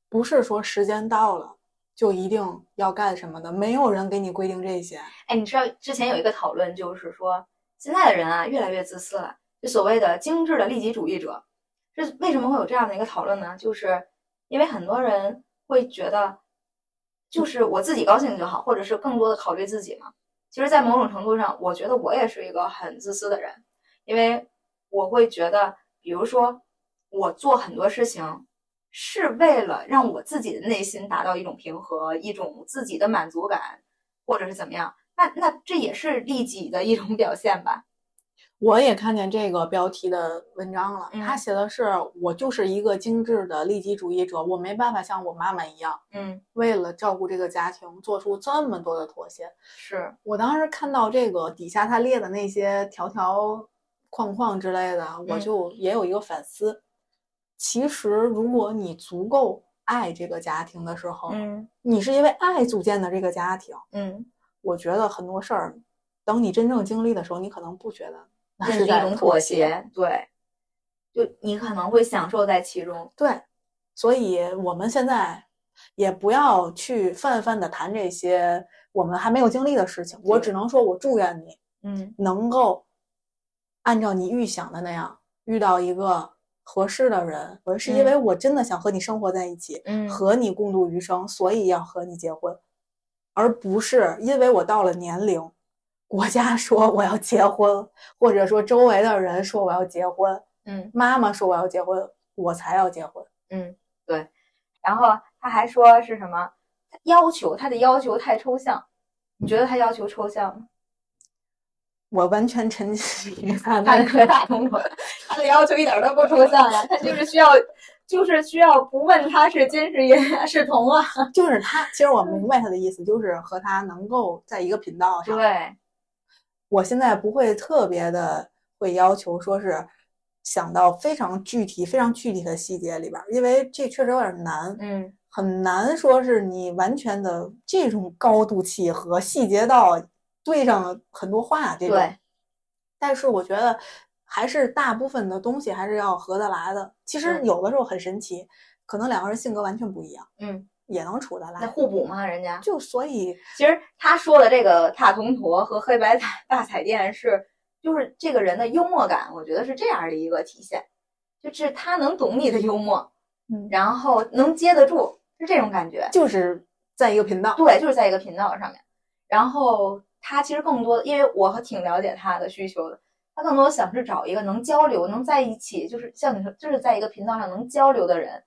不是说时间到了就一定要干什么的，没有人给你规定这些。哎，你知道之前有一个讨论，就是说现在的人啊越来越自私了，就所谓的精致的利己主义者。这为什么会有这样的一个讨论呢？就是因为很多人会觉得，就是我自己高兴就好，或者是更多的考虑自己嘛。其实，在某种程度上，我觉得我也是一个很自私的人，因为我会觉得，比如说我做很多事情是为了让我自己的内心达到一种平和，一种自己的满足感，或者是怎么样。那那这也是利己的一种表现吧？我也看见这个标题的文章了，嗯他写的是我就是一个精致的利己主义者，我没办法像我妈妈一样，嗯，为了照顾这个家庭做出这么多的妥协。是，我当时看到这个底下他列的那些条条框框之类的，我嗯就也有一个反思。其实，如果你足够爱这个家庭的时候，嗯你是因为爱组建的这个家庭，嗯，我觉得很多事儿，等你真正经历的时候，你可能不觉得那是一种妥。协，对，就你可能会享受在其中。对，所以我们现在也不要去泛泛的谈这些我们还没有经历的事情。我只能说，我祝愿你嗯能够按照你预想的那样遇到一个合适的人。我是因为我真的想和你生活在一起，嗯和你共度余生，所以要和你结婚，而不是因为我到了年龄，国家 说我要结婚，或者说周围的人说我要结婚，嗯妈妈说我要结婚，我才要结婚。嗯，对。然后他还说是什么要求？他的要求太抽象。你觉得他要求抽象吗？我完全沉浸于他他的可大通了，他的要求一点都不抽象呀，他就是需要，就是需要不问他是金是银是铜啊。就是他，其实我明白他的意思，就是和他能够在一个频道上。对，我现在不会特别的会要求说是想到非常具体、非常具体的细节里边儿，因为这确实有点难，嗯很难说是你完全的这种高度契合，细节到对上了很多话这种。对，但是我觉得还是大部分的东西还是要合得来的。其实嗯有的时候很神奇，可能两个人性格完全不一样，嗯，也能处得来那来。互补嘛，人家。就所以其实他说的这个大铜坨和黑白彩大彩电是，就是这个人的幽默感，我觉得是这样的一个体现，就是他能懂你的幽默，嗯然后能接得住，是这种感觉。就是在一个频道。对，就是在一个频道上面。然后他其实更多，因为我挺了解他的需求的，他更多想是找一个能交流、能在一起，就是像你说，就是在一个频道上能交流的人，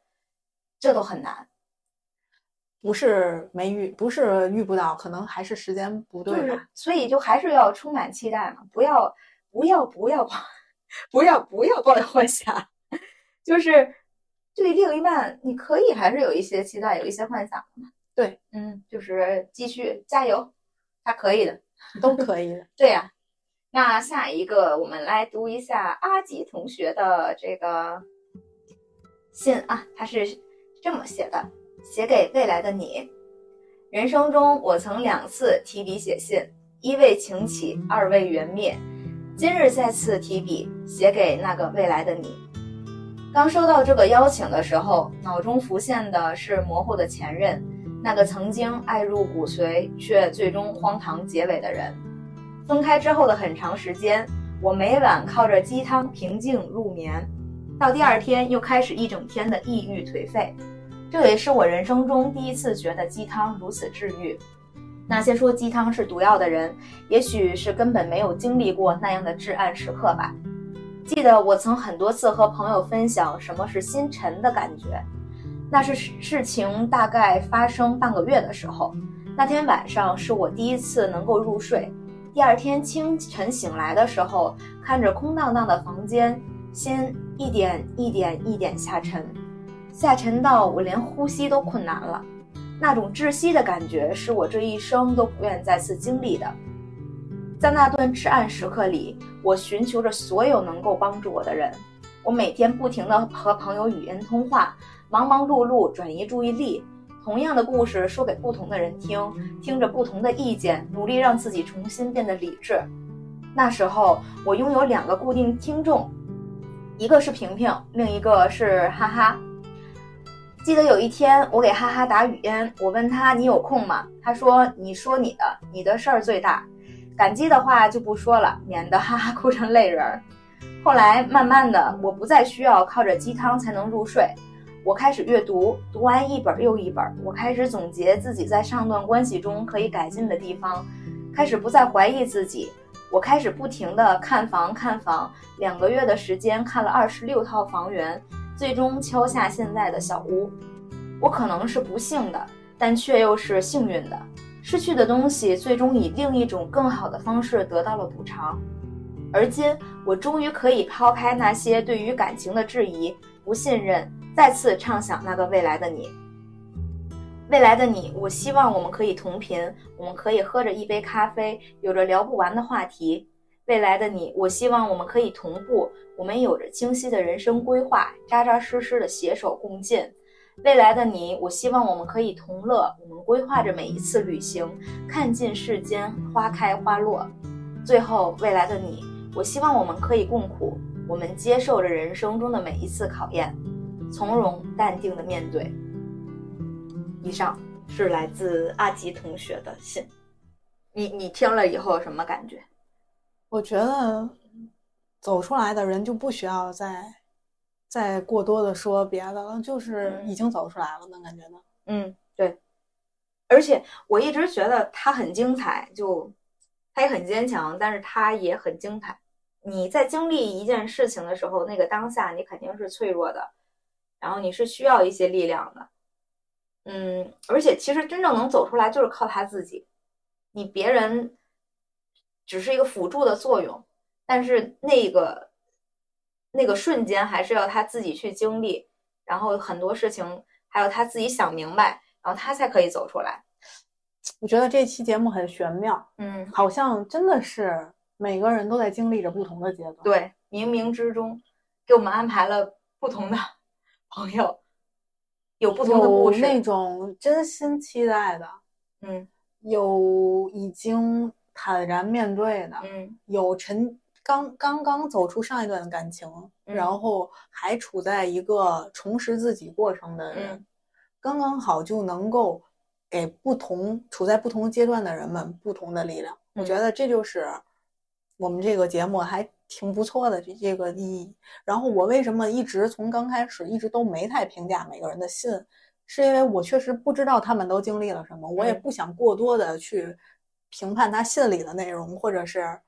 这都很难。不是没遇，不是遇不到，可能还是时间不对吧。所以就还是要充满期待嘛，不要不要不要不要不要抱有幻想，就是对另一半，你可以还是有一些期待，有一些幻想的嘛。对，嗯，就是继续加油，他可以的，都可以。对呀，那下一个我们来读一下阿吉同学的这个信啊，他是这么写的。写给未来的你。人生中，我曾两次提笔写信，一为情起，二为缘灭。今日再次提笔，写给那个未来的你。刚收到这个邀请的时候，脑中浮现的是模糊的前任，那个曾经爱入骨髓却最终荒唐结尾的人。分开之后的很长时间，我每晚靠着鸡汤平静入眠，到第二天又开始一整天的抑郁颓废。这也是我人生中第一次觉得鸡汤如此治愈。那些说鸡汤是毒药的人，也许是根本没有经历过那样的至暗时刻吧。记得我曾很多次和朋友分享什么是心沉的感觉，那是事情大概发生半个月的时候，那天晚上是我第一次能够入睡。第二天清晨醒来的时候，看着空荡荡的房间，心一点一点一点下沉。下沉到我连呼吸都困难了，那种窒息的感觉是我这一生都不愿再次经历的。在那段至暗时刻里，我寻求着所有能够帮助我的人。我每天不停地和朋友语音通话，忙忙碌碌转移注意力，同样的故事说给不同的人听，听着不同的意见，努力让自己重新变得理智。那时候，我拥有两个固定听众，一个是平平，另一个是哈哈。记得有一天，我给哈哈打语音，我问他你有空吗？他说你说你的，你的事儿最大。感激的话就不说了，免得哈哈哭成泪人儿。后来慢慢的，我不再需要靠着鸡汤才能入睡，我开始阅读，读完一本又一本，我开始总结自己在上段关系中可以改进的地方，开始不再怀疑自己，我开始不停的看房看房，两个月的时间看了二十六套房源。最终敲下现在的小屋，我可能是不幸的，但却又是幸运的。失去的东西，最终以另一种更好的方式得到了补偿。而今，我终于可以抛开那些对于感情的质疑、不信任，再次畅想那个未来的你。未来的你，我希望我们可以同频，我们可以喝着一杯咖啡，有着聊不完的话题。未来的你，我希望我们可以同步，我们有着清晰的人生规划，扎扎实实的携手共进。未来的你，我希望我们可以同乐，我们规划着每一次旅行，看尽世间花开花落。最后，未来的你，我希望我们可以共苦，我们接受着人生中的每一次考验，从容淡定的面对。以上是来自阿吉同学的信，你你听了以后有什么感觉？我觉得走出来的人就不需要再再过多的说别的了，就是已经走出来了，能感觉到。嗯，对。而且我一直觉得他很精彩，就他也很坚强，但是他也很精彩。你在经历一件事情的时候，那个当下你肯定是脆弱的，然后你是需要一些力量的。嗯，而且其实真正能走出来就是靠他自己，你别人。只是一个辅助的作用，但是那个那个瞬间还是要他自己去经历，然后很多事情还有他自己想明白，然后他才可以走出来。我觉得这期节目很玄妙，嗯，好像真的是每个人都在经历着不同的阶段。对，冥冥之中给我们安排了不同的朋友，有不同的故事，那种真心期待的，嗯，有已经。坦然面对的，嗯，有沉刚刚刚走出上一段感情，然后还处在一个重拾自己过程的人，刚刚好就能够给不同处在不同阶段的人们不同的力量。我觉得这就是我们这个节目还挺不错的这个意义。然后我为什么一直从刚开始一直都没太评价每个人的信，是因为我确实不知道他们都经历了什么，我也不想过多的去。评判他信里的内容，或者是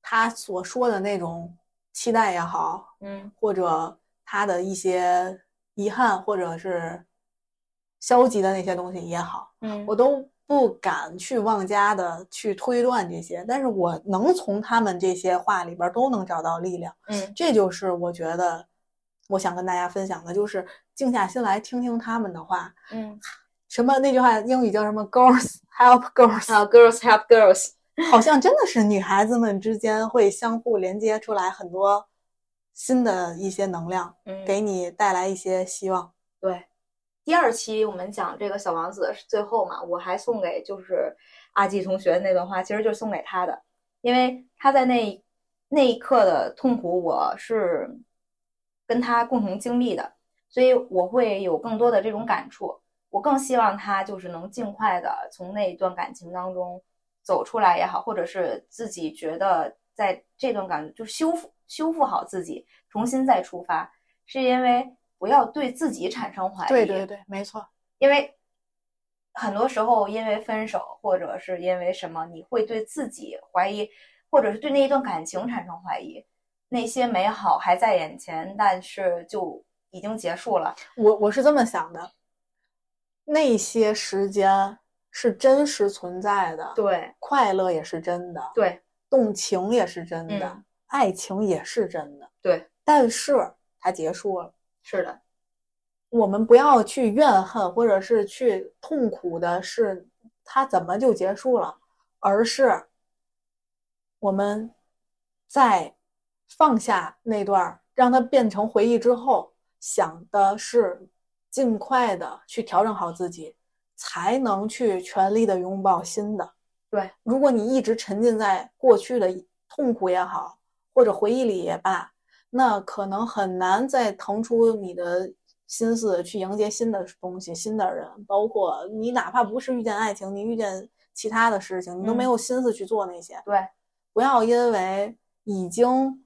他所说的那种期待也好，嗯或者他的一些遗憾，或者是消极的那些东西也好，嗯我都不敢去妄加的去推断这些，但是我能从他们这些话里边都能找到力量。嗯这就是我觉得我想跟大家分享的，就是静下心来听听他们的话。嗯，什么那句话英语叫什么？Girls help girls，啊，girls help girls，好像真的是女孩子们之间会相互连接出来很多新的一些能量，嗯，给你带来一些希望。对。第二期我们讲这个小王子是最后嘛，我还送给就是阿季同学那段话，其实就是送给他的，因为他在那那一刻的痛苦，我是跟他共同经历的，所以我会有更多的这种感触。我更希望他就是能尽快的从那一段感情当中走出来也好，或者是自己觉得在这段感就修复修复好自己，重新再出发，是因为不要对自己产生怀疑。对对对，没错。因为很多时候因为分手或者是因为什么，你会对自己怀疑，或者是对那一段感情产生怀疑。那些美好还在眼前，但是就已经结束了。我我是这么想的，那些时间是真实存在的，对快乐也是真的，对动情也是真的，嗯爱情也是真的，对，但是它结束了。是的，我们不要去怨恨，或者是去痛苦的是它怎么就结束了，而是我们在放下那段儿，让它变成回忆之后，想的是尽快的去调整好自己，才能去全力的拥抱新的。对，如果你一直沉浸在过去的痛苦也好，或者回忆里也罢，那可能很难再腾出你的心思去迎接新的东西、新的人，包括你哪怕不是遇见爱情，你遇见其他的事情，你都没嗯有心思去做那些。对，不要因为已经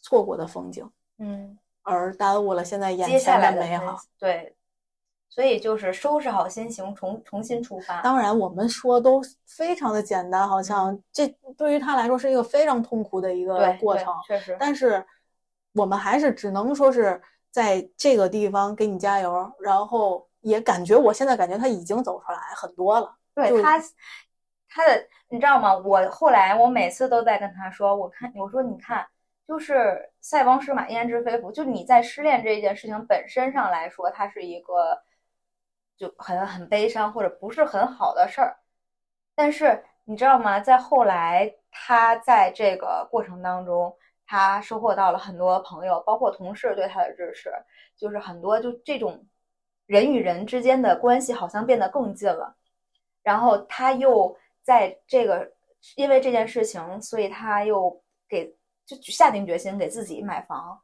错过的风景嗯，而耽误了现在眼前的美好。对，所以就是收拾好心情，重重新出发。当然，我们说都非常的简单，好像这对于他来说是一个非常痛苦的一个过程。确实，但是我们还是只能说是在这个地方给你加油，然后也感觉我现在感觉他已经走出来很多了。对他，他的你知道吗？我后来我每次都在跟他说，我看我说你看，就是塞翁失马焉知非福，就你在失恋这一件事情本身上来说，它是一个就很很悲伤或者不是很好的事儿，但是你知道吗？在后来他在这个过程当中，他收获到了很多朋友，包括同事对他的支持，就是很多就这种人与人之间的关系好像变得更近了。然后他又在这个因为这件事情，所以他又给就下定决心给自己买房，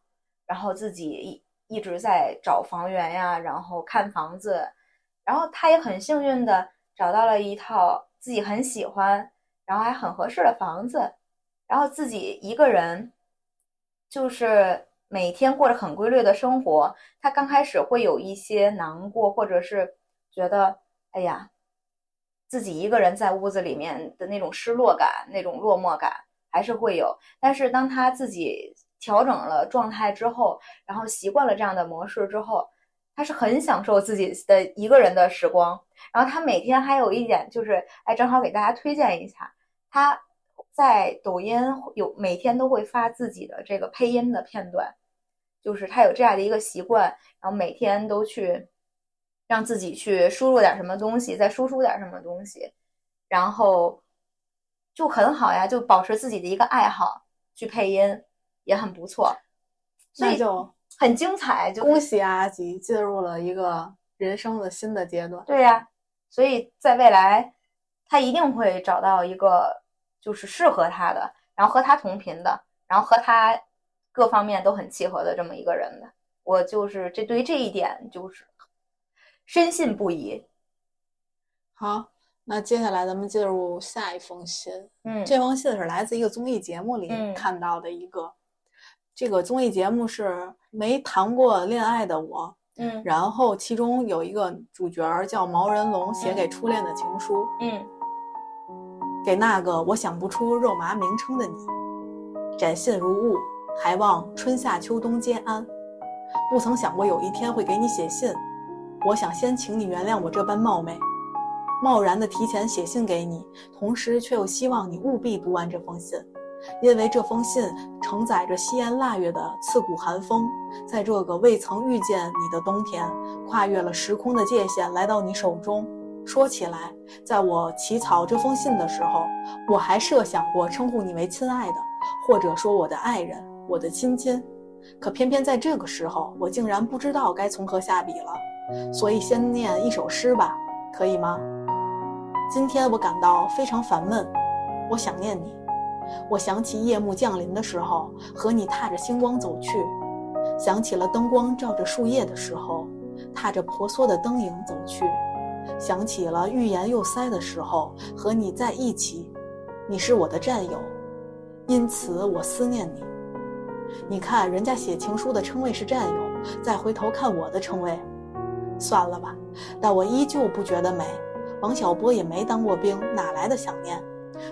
然后自己一一直在找房源呀，然后看房子，然后他也很幸运的找到了一套自己很喜欢，然后还很合适的房子，然后自己一个人就是每天过着很规律的生活。他刚开始会有一些难过，或者是觉得哎呀。自己一个人在屋子里面的那种失落感、那种落寞感还是会有，但是当他自己调整了状态之后，然后习惯了这样的模式之后，他是很享受自己的一个人的时光。然后他每天还有一点就是，哎，正好给大家推荐一下，他在抖音有每天都会发自己的这个配音的片段，就是他有这样的一个习惯，然后每天都去。让自己去输入点什么东西，再输出点什么东西，然后就很好呀，就保持自己的一个爱好，去配音也很不错，所以那就很精彩。就恭喜阿吉进入了一个人生的新的阶段。对呀，所以在未来，他一定会找到一个就是适合他的，然后和他同频的，然后和他各方面都很契合的这么一个人的。我就是这对于这一点就是。深信不疑。好，那接下来咱们进入下一封信。嗯，这封信是来自一个综艺节目里嗯看到的一个。这个综艺节目是《没谈过恋爱的我》，嗯然后其中有一个主角叫毛人龙，写给初恋的情书，嗯给那个我想不出肉麻名称的你。展信如雾，还望春夏秋冬皆安。不曾想过有一天会给你写信，我想先请你原谅我这般冒昧，贸然的提前写信给你，同时却又希望你务必读完这封信，因为这封信承载着西安腊月的刺骨寒风，在这个未曾遇见你的冬天，跨越了时空的界限来到你手中。说起来，在我起草这封信的时候，我还设想过称呼你为亲爱的，或者说我的爱人，我的亲亲。可偏偏在这个时候，我竟然不知道该从何下笔了。所以先念一首诗吧，可以吗？今天我感到非常烦闷，我想念你。我想起夜幕降临的时候，和你踏着星光走去；想起了灯光照着树叶的时候，踏着婆娑的灯影走去。想起了欲言又塞的时候，和你在一起，你是我的战友，因此我思念你。你看人家写情书的称谓是战友，再回头看我的称谓，算了吧。但我依旧不觉得美。王小波也没当过兵，哪来的想念？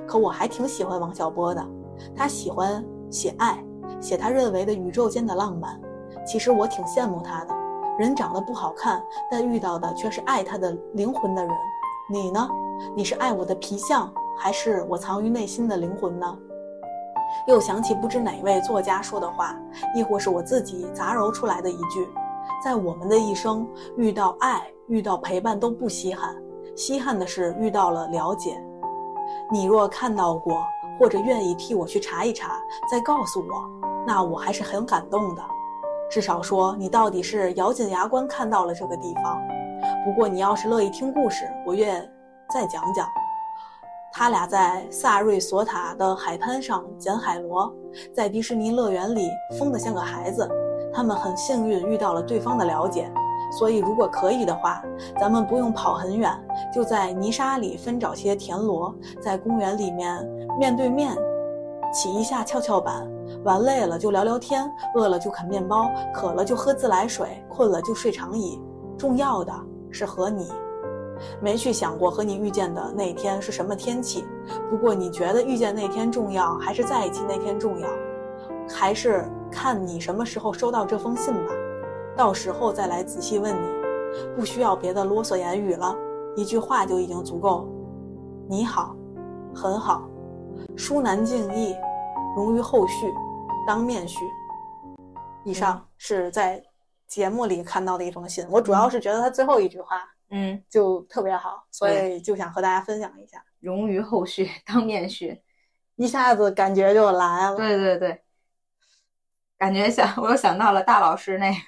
可我还挺喜欢王小波的，他喜欢写爱，写他认为的宇宙间的浪漫。其实我挺羡慕他的。人长得不好看，但遇到的却是爱他的灵魂的人。你呢？你是爱我的皮相，还是我藏于内心的灵魂呢？又想起不知哪位作家说的话，亦或是我自己杂糅出来的一句：在我们的一生，遇到爱、遇到陪伴都不稀罕，稀罕的是遇到了了解。你若看到过，或者愿意替我去查一查，再告诉我，那我还是很感动的。至少说，你到底是咬紧牙关看到了这个地方。不过你要是乐意听故事，我愿再讲讲。他俩在萨瑞索塔的海滩上捡海螺，在迪士尼乐园里疯得像个孩子。他们很幸运遇到了对方的了解，所以如果可以的话，咱们不用跑很远，就在泥沙里分找些田螺，在公园里面面对面起一下跷跷板。玩累了就聊聊天，饿了就啃面包，渴了就喝自来水，困了就睡长椅。重要的是和你，没去想过和你遇见的那天是什么天气。不过你觉得遇见那天重要，还是在一起那天重要？还是看你什么时候收到这封信吧，到时候再来仔细问你。不需要别的啰嗦言语了，一句话就已经足够。你好，很好，书难尽意。容于后续，当面叙。以上是在节目里看到的一封信，我主要是觉得他最后一句话，嗯，就特别好，所以就想和大家分享一下。容于后续，当面叙，一下子感觉就来了。对对对，感觉想，我又想到了大老师那个。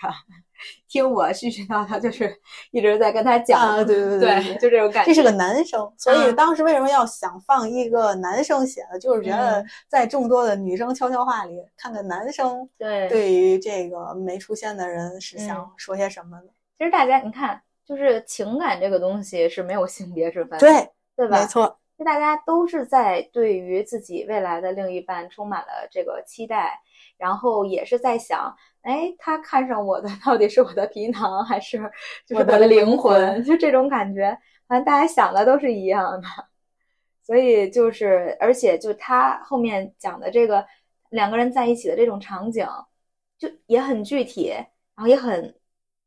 听我絮絮叨叨，就是一直在跟他讲啊，对对对，就这种感觉。这是个男生，所以当时为什么要想放一个男生写的？就是觉得在众多的女生悄悄话里，看看男生对对于这个没出现的人是想说些什么呢？其实大家你看，就是情感这个东西是没有性别之分，对对吧？没错，就大家都是在对于自己未来的另一半充满了这个期待，然后也是在想。哎，他看上我的到底是我的皮囊，还是就是我的灵魂？就这种感觉，反正大家想的都是一样的。所以就是，而且就他后面讲的这个两个人在一起的这种场景，就也很具体，然后也很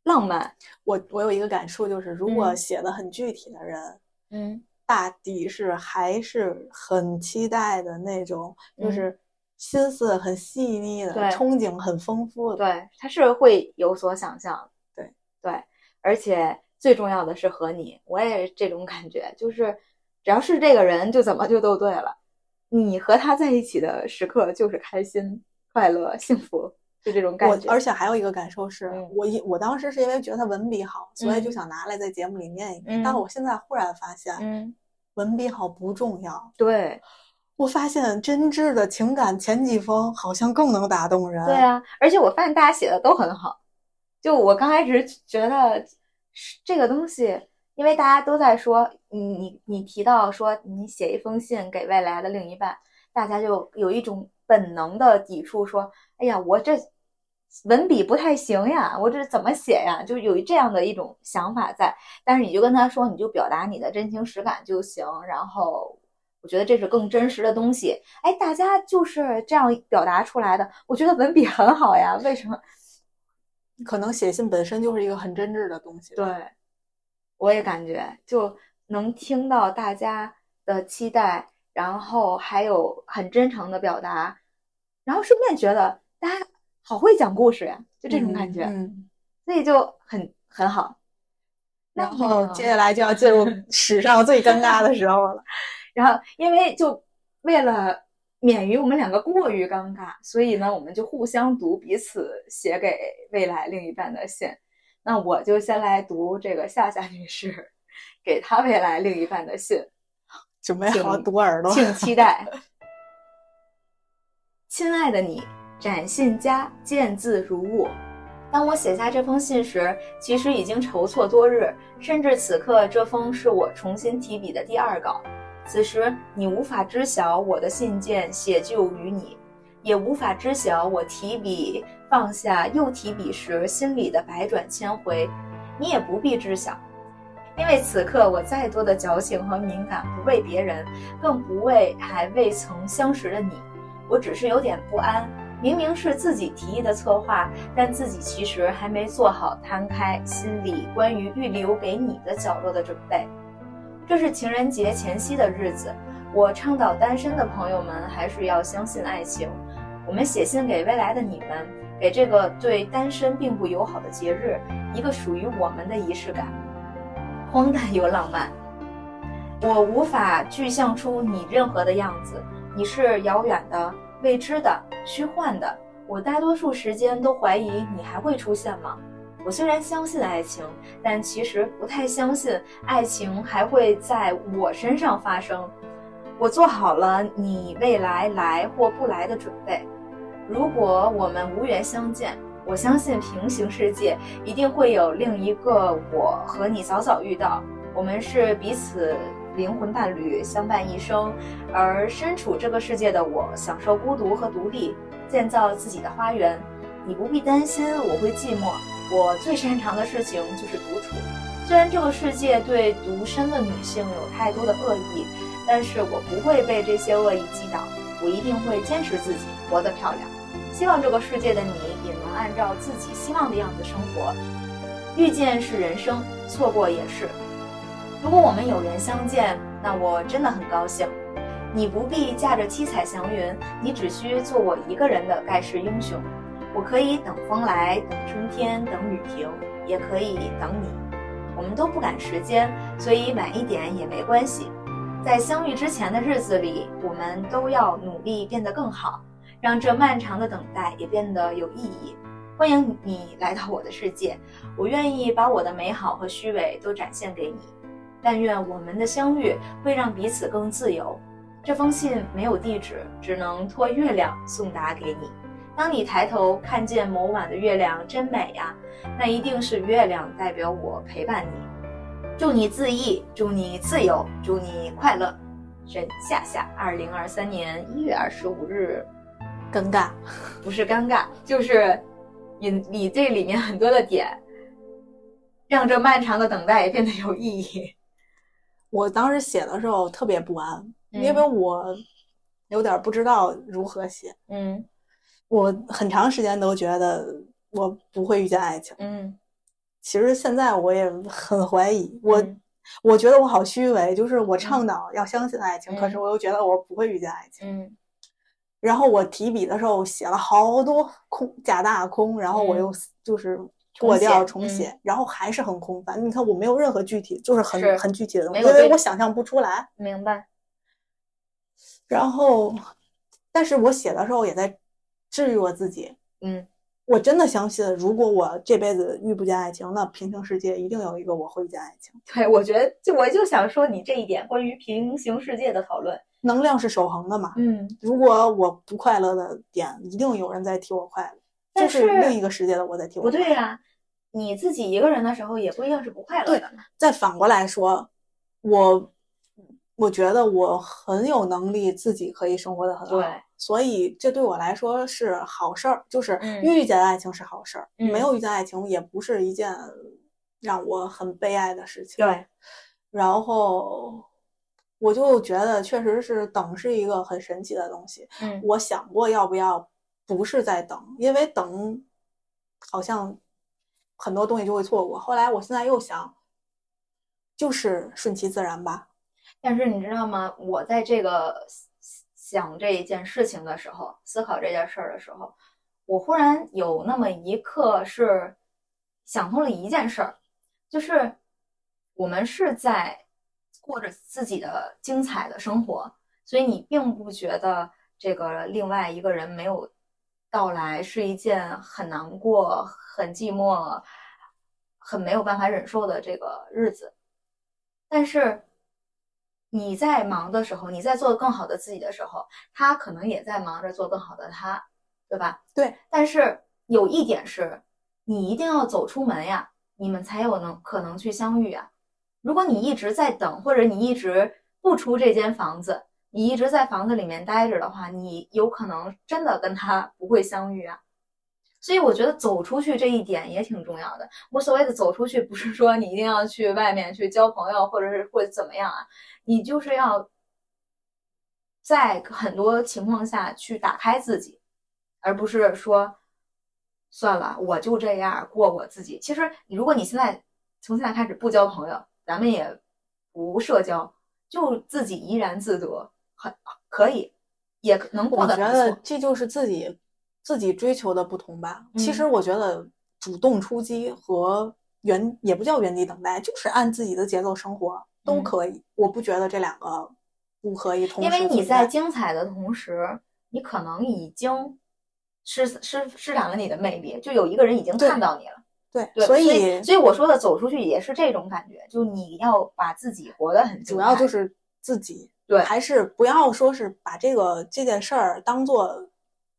浪漫。我我有一个感触，就是如果写的很具体的人，嗯，大抵是还是很期待的那种，就是。心思很细腻的，憧憬很丰富的，对，他是会有所想象，对对，而且最重要的是和你，我也这种感觉，就是只要是这个人，就怎么就都对了。你和他在一起的时刻就是开心、快乐、幸福，就这种感觉。而且还有一个感受是，我一我当时是因为觉得他文笔好，所以就想拿来在节目里念一念。但我现在忽然发现，嗯，文笔好不重要，对。我发现真挚的情感前几封好像更能打动人。对啊，而且我发现大家写的都很好。就我刚开始觉得这个东西，因为大家都在说你你你提到说你写一封信给未来的另一半，大家就有一种本能的抵触，说哎呀，我这文笔不太行呀，我这怎么写呀？就有这样的一种想法在。但是你就跟他说，你就表达你的真情实感就行，然后。我觉得这是更真实的东西。哎，大家就是这样表达出来的，我觉得文笔很好呀。为什么？可能写信本身就是一个很真挚的东西。对，我也感觉就能听到大家的期待，然后还有很真诚的表达，然后顺便觉得大家好会讲故事呀，就这种感觉，嗯，所以就很很好。然后接下来就要进入史上最尴尬的时候了。然后，因为就为了免于我们两个过于尴尬，所以呢，我们就互相读彼此写给未来另一半的信。那我就先来读这个夏夏女士 给她未来另一半的信，准备好堵耳朵，请 期待。亲爱的你，展信佳，见字如晤。当我写下这封信时，其实已经筹措多日，甚至此刻这封是我重新提笔的第二稿。此时你无法知晓我的信件写就于你，也无法知晓我提笔放下又提笔时心里的百转千回。你也不必知晓，因为此刻我再多的矫情和敏感，不为别人，更不为还未曾相识的你。我只是有点不安。明明是自己提议的策划，但自己其实还没做好摊开心里关于预留给你的角落的准备。这是情人节前夕的日子，我倡导单身的朋友们还是要相信爱情。我们写信给未来的你们，给这个对单身并不友好的节日一个属于我们的仪式感，荒诞又浪漫。我无法具象出你任何的样子，你是遥远的。未知的、虚幻的，我大多数时间都怀疑你还会出现吗？我虽然相信爱情，但其实不太相信爱情还会在我身上发生。我做好了你未来来或不来的准备。如果我们无缘相见，我相信平行世界一定会有另一个我和你早早遇到。我们是彼此。灵魂伴侣相伴一生，而身处这个世界的我，享受孤独和独立，建造自己的花园。你不必担心我会寂寞，我最擅长的事情就是独处。虽然这个世界对独身的女性有太多的恶意，但是我不会被这些恶意击倒，我一定会坚持自己，活得漂亮。希望这个世界的你也能按照自己希望的样子生活。遇见是人生，错过也是。如果我们有缘相见，那我真的很高兴。你不必驾着七彩祥云，你只需做我一个人的盖世英雄。我可以等风来，等春天，等雨停，也可以等你。我们都不赶时间，所以晚一点也没关系。在相遇之前的日子里，我们都要努力变得更好，让这漫长的等待也变得有意义。欢迎你来到我的世界，我愿意把我的美好和虚伪都展现给你。但愿我们的相遇会让彼此更自由。这封信没有地址，只能托月亮送达给你。当你抬头看见某晚的月亮真美呀，那一定是月亮代表我陪伴你。祝你自意，祝你自由，祝你快乐。沈夏夏，二零二三年一月二十五日。尴尬，不是尴尬，就是你你这里面很多的点，让这漫长的等待也变得有意义。我当时写的时候特别不安，因为我有点不知道如何写。嗯，我很长时间都觉得我不会遇见爱情。嗯，其实现在我也很怀疑。我我觉得我好虚伪，就是我倡导要相信爱情，可是我又觉得我不会遇见爱情。嗯，然后我提笔的时候写了好多空假大空，然后我又就是。过掉重写，然后还是很空泛。你看，我没有任何具体，就是很很具体的东西，因为我想象不出来。明白。然后，但是我写的时候也在治愈我自己。嗯，我真的相信，如果我这辈子遇不见爱情，那平行世界一定有一个我会遇见爱情。对，我觉得就我就想说你这一点关于平行世界的讨论，能量是守恒的嘛？嗯，如果我不快乐的点，一定有人在替我快乐。这是另一个世界的我在替我。不对呀，你自己一个人的时候也不一定是不快乐的。再反过来说，我我觉得我很有能力自己可以生活的很好，所以这对我来说是好事儿。就是遇见爱情是好事儿，没有遇见爱情也不是一件让我很悲哀的事情。对，然后我就觉得确实是等是一个很神奇的东西。嗯我想过要不要不是在等，因为等好像很多东西就会错过。后来我现在又想，就是顺其自然吧。但是你知道吗？我在这个想这一件事情的时候，思考这件事儿的时候，我忽然有那么一刻是想通了一件事儿，就是我们是在过着自己的精彩的生活，所以你并不觉得这个另外一个人没有到来是一件很难过、很寂寞、很没有办法忍受的这个日子，但是。你在忙的时候，你在做更好的自己的时候，他可能也在忙着做更好的他，对吧？对。但是有一点是，你一定要走出门呀，你们才有能可能去相遇啊。如果你一直在等，或者你一直不出这间房子，你一直在房子里面待着的话，你有可能真的跟他不会相遇啊。所以我觉得走出去这一点也挺重要的。我所谓的走出去，不是说你一定要去外面去交朋友，或者是会怎么样啊。你就是要在很多情况下去打开自己，而不是说算了，我就这样过我自己。其实，如果你现在从现在开始不交朋友，咱们也不社交，就自己怡然自得，很可以，也能过得我觉得这就是自己自己追求的不同吧。嗯其实我觉得主动出击和原也不叫原地等待，就是按自己的节奏生活都嗯可以。我不觉得这两个不可以同时因为你在精彩的同时，你可能已经施施施展了你的魅力，就有一个人已经看到你了。对，对，所以所以我说的走出去也是这种感觉，就你要把自己活得很精主要就是自己，对还是不要说是把这个这件事儿当做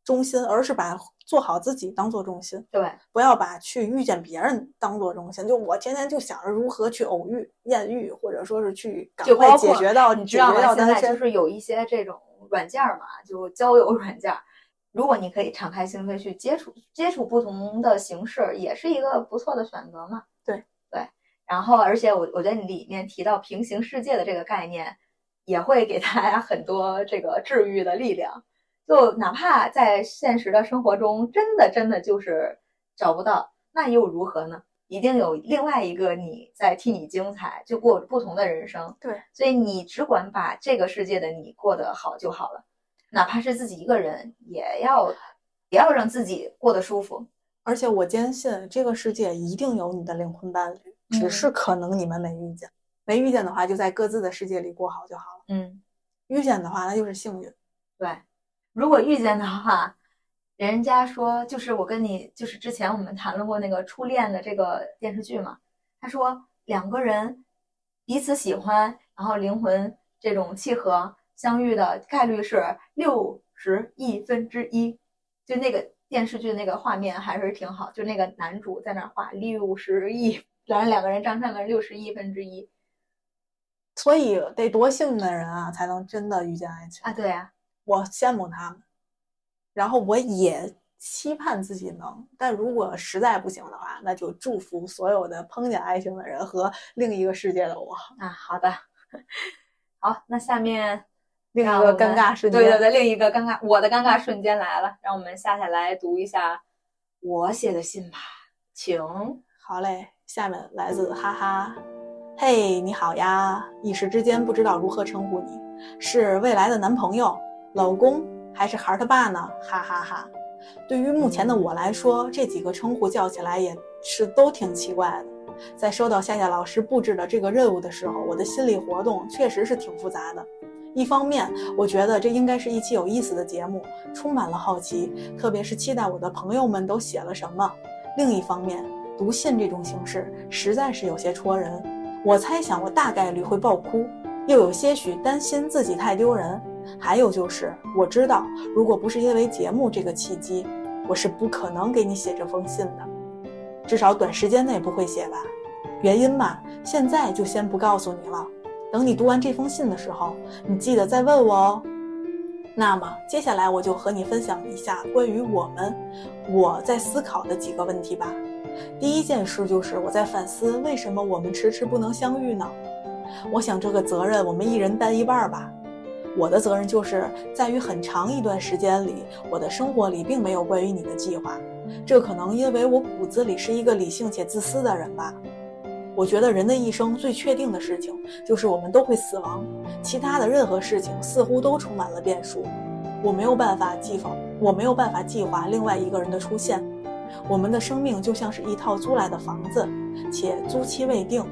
中心，而是把做好自己当做中心，对不要把去遇见别人当做中心。就我天天就想着如何去偶遇、艳遇，或者说是去赶快就包括解决到你知道吗？解决到单现在就。是有一些这种软件儿嘛，就交友软件儿。如果你可以敞开心扉去接触接触不同的形式，也是一个不错的选择嘛。对对，然后而且我我觉得你里面提到平行世界的这个概念，也会给大家很多这个治愈的力量。就哪怕在现实的生活中，真的真的就是找不到，那又如何呢？一定有另外一个你在替你精彩，就过不同的人生。对，所以你只管把这个世界的你过得好就好了，哪怕是自己一个人，也要也要让自己过得舒服。而且我坚信这个世界一定有你的灵魂伴侣，只嗯是可能你们没遇见。没遇见的话，就在各自的世界里过好就好了。嗯，遇见的话，那就是幸运。对。如果遇见的话，人家说就是我跟你就是之前我们谈论过那个初恋的这个电视剧嘛，他说两个人彼此喜欢，然后灵魂这种契合相遇的概率是六十亿分之一，就那个电视剧那个画面还是挺好，就那个男主在那儿画六十亿，然后两个人张上面六十亿分之一。所以得多幸运的人啊，才能真的遇见爱情。啊，对呀、我羡慕他们，然后我也期盼自己能。但如果实在不行的话，那就祝福所有的碰见爱情的人和另一个世界的我。啊，好的，好，那下面另一个尴尬瞬间，对对对，另一个尴尬，我的尴尬瞬间来了，让我们下下来读一下我写的信吧，请。好嘞，下面来自哈哈，嘿，你好呀！一时之间不知道如何称呼你，是未来的男朋友、老公，还是孩儿他爸呢？哈哈哈。对于目前的我来说，这几个称呼叫起来也是都挺奇怪的。在收到夏夏老师布置的这个任务的时候，我的心理活动确实是挺复杂的。一方面，我觉得这应该是一期有意思的节目，充满了好奇，特别是期待我的朋友们都写了什么。另一方面，读信这种形式实在是有些戳人。我猜想我大概率会爆哭，又有些许担心自己太丢人。还有就是，我知道如果不是因为节目这个契机，我是不可能给你写这封信的，至少短时间内不会写吧。原因嘛，现在就先不告诉你了。等你读完这封信的时候，你记得再问我哦。那么接下来我就和你分享一下关于我们我在思考的几个问题吧。第一件事就是我在反思，为什么我们迟迟不能相遇呢？我想这个责任我们一人担一半吧。我的责任就是在于很长一段时间里，我的生活里并没有关于你的计划。这可能因为我骨子里是一个理性且自私的人吧。我觉得人的一生最确定的事情就是我们都会死亡，其他的任何事情似乎都充满了变数。我没有办法计划，我没有办法计划另外一个人的出现。我们的生命就像是一套租来的房子，且租期未定。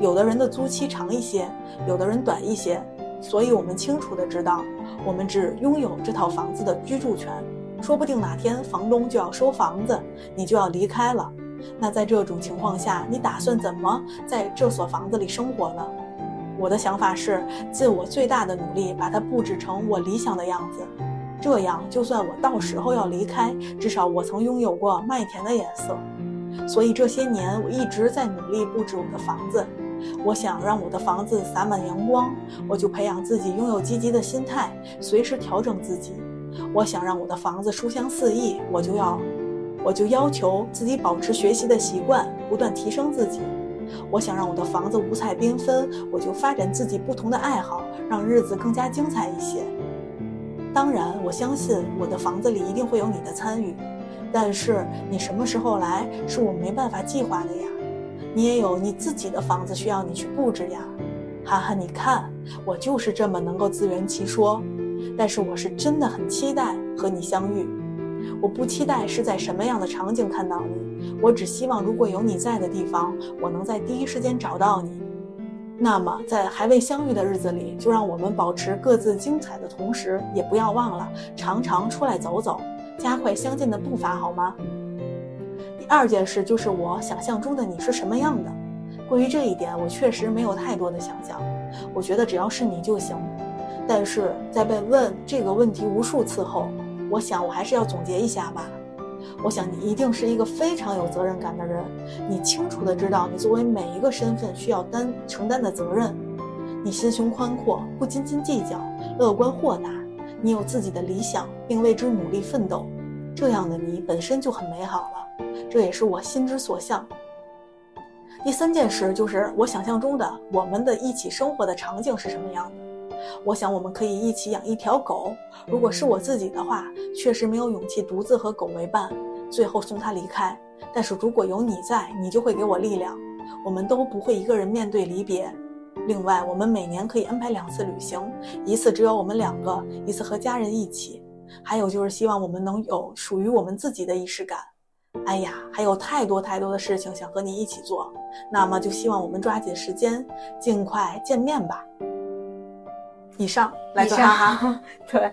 有的人的租期长一些，有的人短一些。所以，我们清楚的知道，我们只拥有这套房子的居住权。说不定哪天房东就要收房子，你就要离开了。那在这种情况下，你打算怎么在这所房子里生活呢？我的想法是，尽我最大的努力把它布置成我理想的样子。这样，就算我到时候要离开，至少我曾拥有过麦田的颜色。所以这些年，我一直在努力布置我的房子。我想让我的房子洒满阳光，我就培养自己拥有积极的心态，随时调整自己。我想让我的房子书香四溢，我就要，我就要求自己保持学习的习惯，不断提升自己。我想让我的房子五彩缤纷，我就发展自己不同的爱好，让日子更加精彩一些。当然，我相信我的房子里一定会有你的参与，但是你什么时候来是我没办法计划的呀。你也有你自己的房子需要你去布置呀，涵涵，你看我就是这么能够自圆其说。但是我是真的很期待和你相遇，我不期待是在什么样的场景看到你，我只希望如果有你在的地方，我能在第一时间找到你。那么在还未相遇的日子里，就让我们保持各自精彩的同时，也不要忘了常常出来走走，加快相见的步伐，好吗？第二件事就是我想象中的你是什么样的。关于这一点，我确实没有太多的想象。我觉得只要是你就行。但是在被问这个问题无数次后，我想我还是要总结一下吧。我想你一定是一个非常有责任感的人，你清楚的知道你作为每一个身份需要担承担的责任。你心胸宽阔，不斤斤计较，乐观豁达。你有自己的理想，并为之努力奋斗。这样的你本身就很美好了。这也是我心之所向。第三件事就是我想象中的我们的一起生活的场景是什么样的。我想我们可以一起养一条狗。如果是我自己的话，确实没有勇气独自和狗为伴，最后送它离开。但是如果有你在，你就会给我力量，我们都不会一个人面对离别。另外，我们每年可以安排两次旅行，一次只有我们两个，一次和家人一起。还有就是希望我们能有属于我们自己的仪式感。哎呀，还有太多太多的事情想和你一起做，那么就希望我们抓紧时间，尽快见面吧。以上，来自哈哈，对，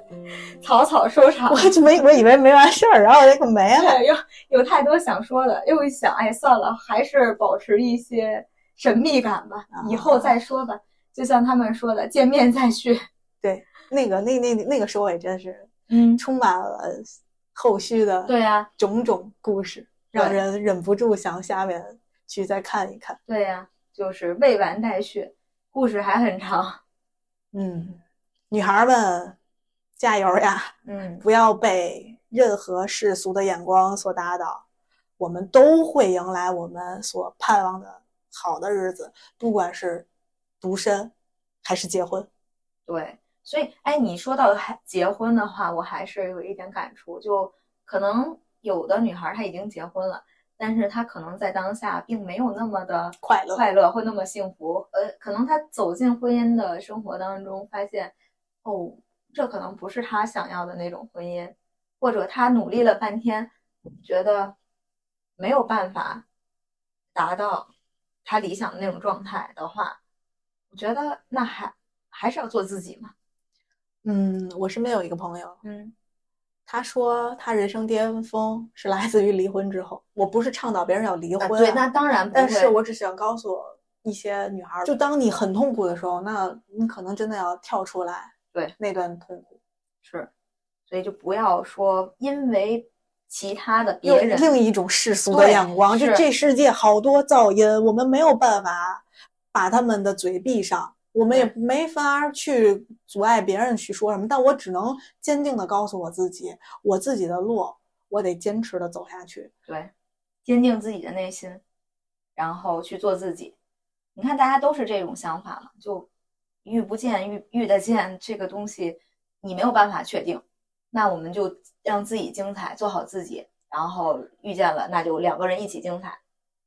草草收场。我就没，我以为没完事儿，然后这个没了。有有太多想说的，又一想，哎，算了，还是保持一些神秘感吧，以后再说吧。就像他们说的，见面再续。对，那个那那那个收尾真是，嗯，充满了。后续的对呀，种种故事让人忍不住想下面去再看一看。对呀，就是未完待续，故事还很长。嗯，女孩们加油呀！嗯，不要被任何世俗的眼光所打倒，我们都会迎来我们所盼望的好的日子，不管是独身还是结婚。对。所以，哎，你说到还结婚的话，我还是有一点感触。就可能有的女孩她已经结婚了，但是她可能在当下并没有那么的快乐，快乐会那么幸福。呃，可能她走进婚姻的生活当中，发现，哦，这可能不是她想要的那种婚姻，或者她努力了半天，觉得没有办法达到她理想的那种状态的话，我觉得那还还是要做自己嘛。嗯，我身边有一个朋友，嗯，他说他人生巅峰是来自于离婚之后。我不是倡导别人要离婚，对，那当然不，但是我只想告诉一些女孩，就当你很痛苦的时候，那你可能真的要跳出来，对那段痛苦是，所以就不要说因为其他的别人另一种世俗的眼光，就这世界好多噪音，我们没有办法把他们的嘴闭上。我们也没法去阻碍别人去说什么，但我只能坚定的告诉我自己，我自己的路，我得坚持的走下去。对，坚定自己的内心，然后去做自己。你看大家都是这种想法嘛，就遇不见遇遇得见这个东西，你没有办法确定，那我们就让自己精彩，做好自己，然后遇见了，那就两个人一起精彩。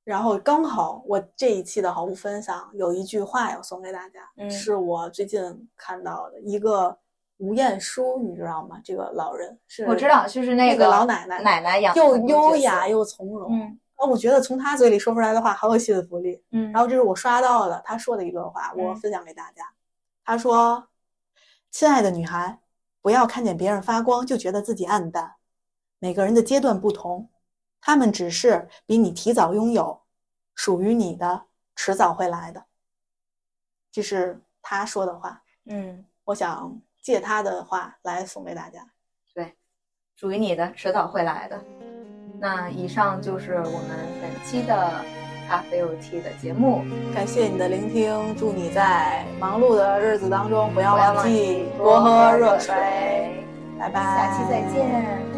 然后刚好我这一期的好物分享有一句话要送给大家，嗯是我最近看到的一个吴彦姝，你知道吗？这个老人是我知道，就是那那个老奶奶奶奶养的又优雅，又从容。嗯啊，我觉得从她嘴里说出来的话好有吸引力然后这是我刷到的她说的一段话，我嗯分享给大家。她说：“亲爱的女孩，不要看见别人发光就觉得自己暗淡。每个人的阶段不同，他们只是比你提早拥有，属于你的，迟早会来的。”这是他说的话，嗯，我想借他的话来送给大家。对属于你的，迟早会来的。那以上就是我们本期的咖啡有 T 的节目，感谢你的聆听，祝你在忙碌的日子当中不要忘记多喝热水水。拜拜，下期再见。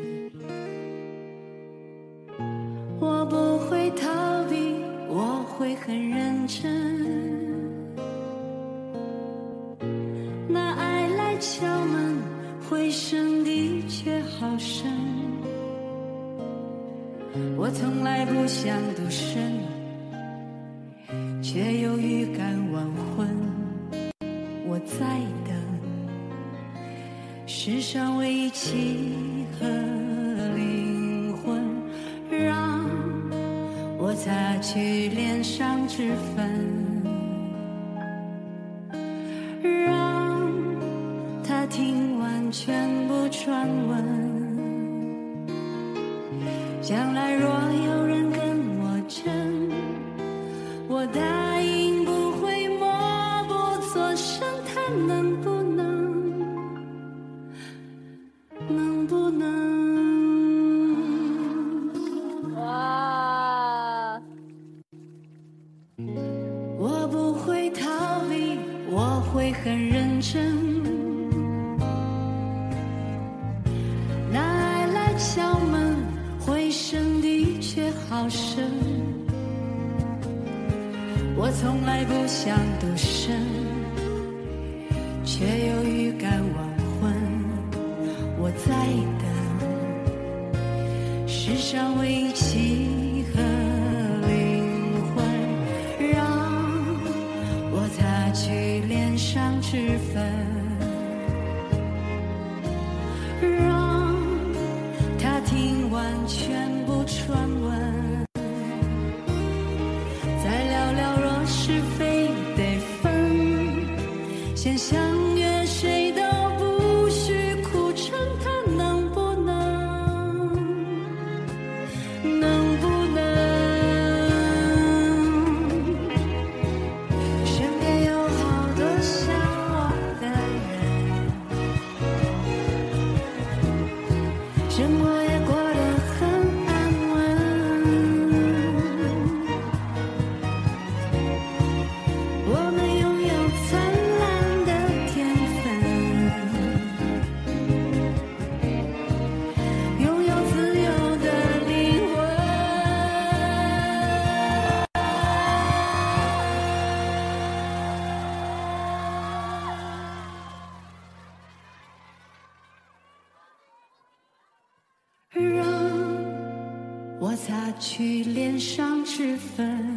真。那爱来敲门，回声的确好深。我从来不想独身，却有预感晚婚。我在等世上唯一契合去脸上脂粉，分。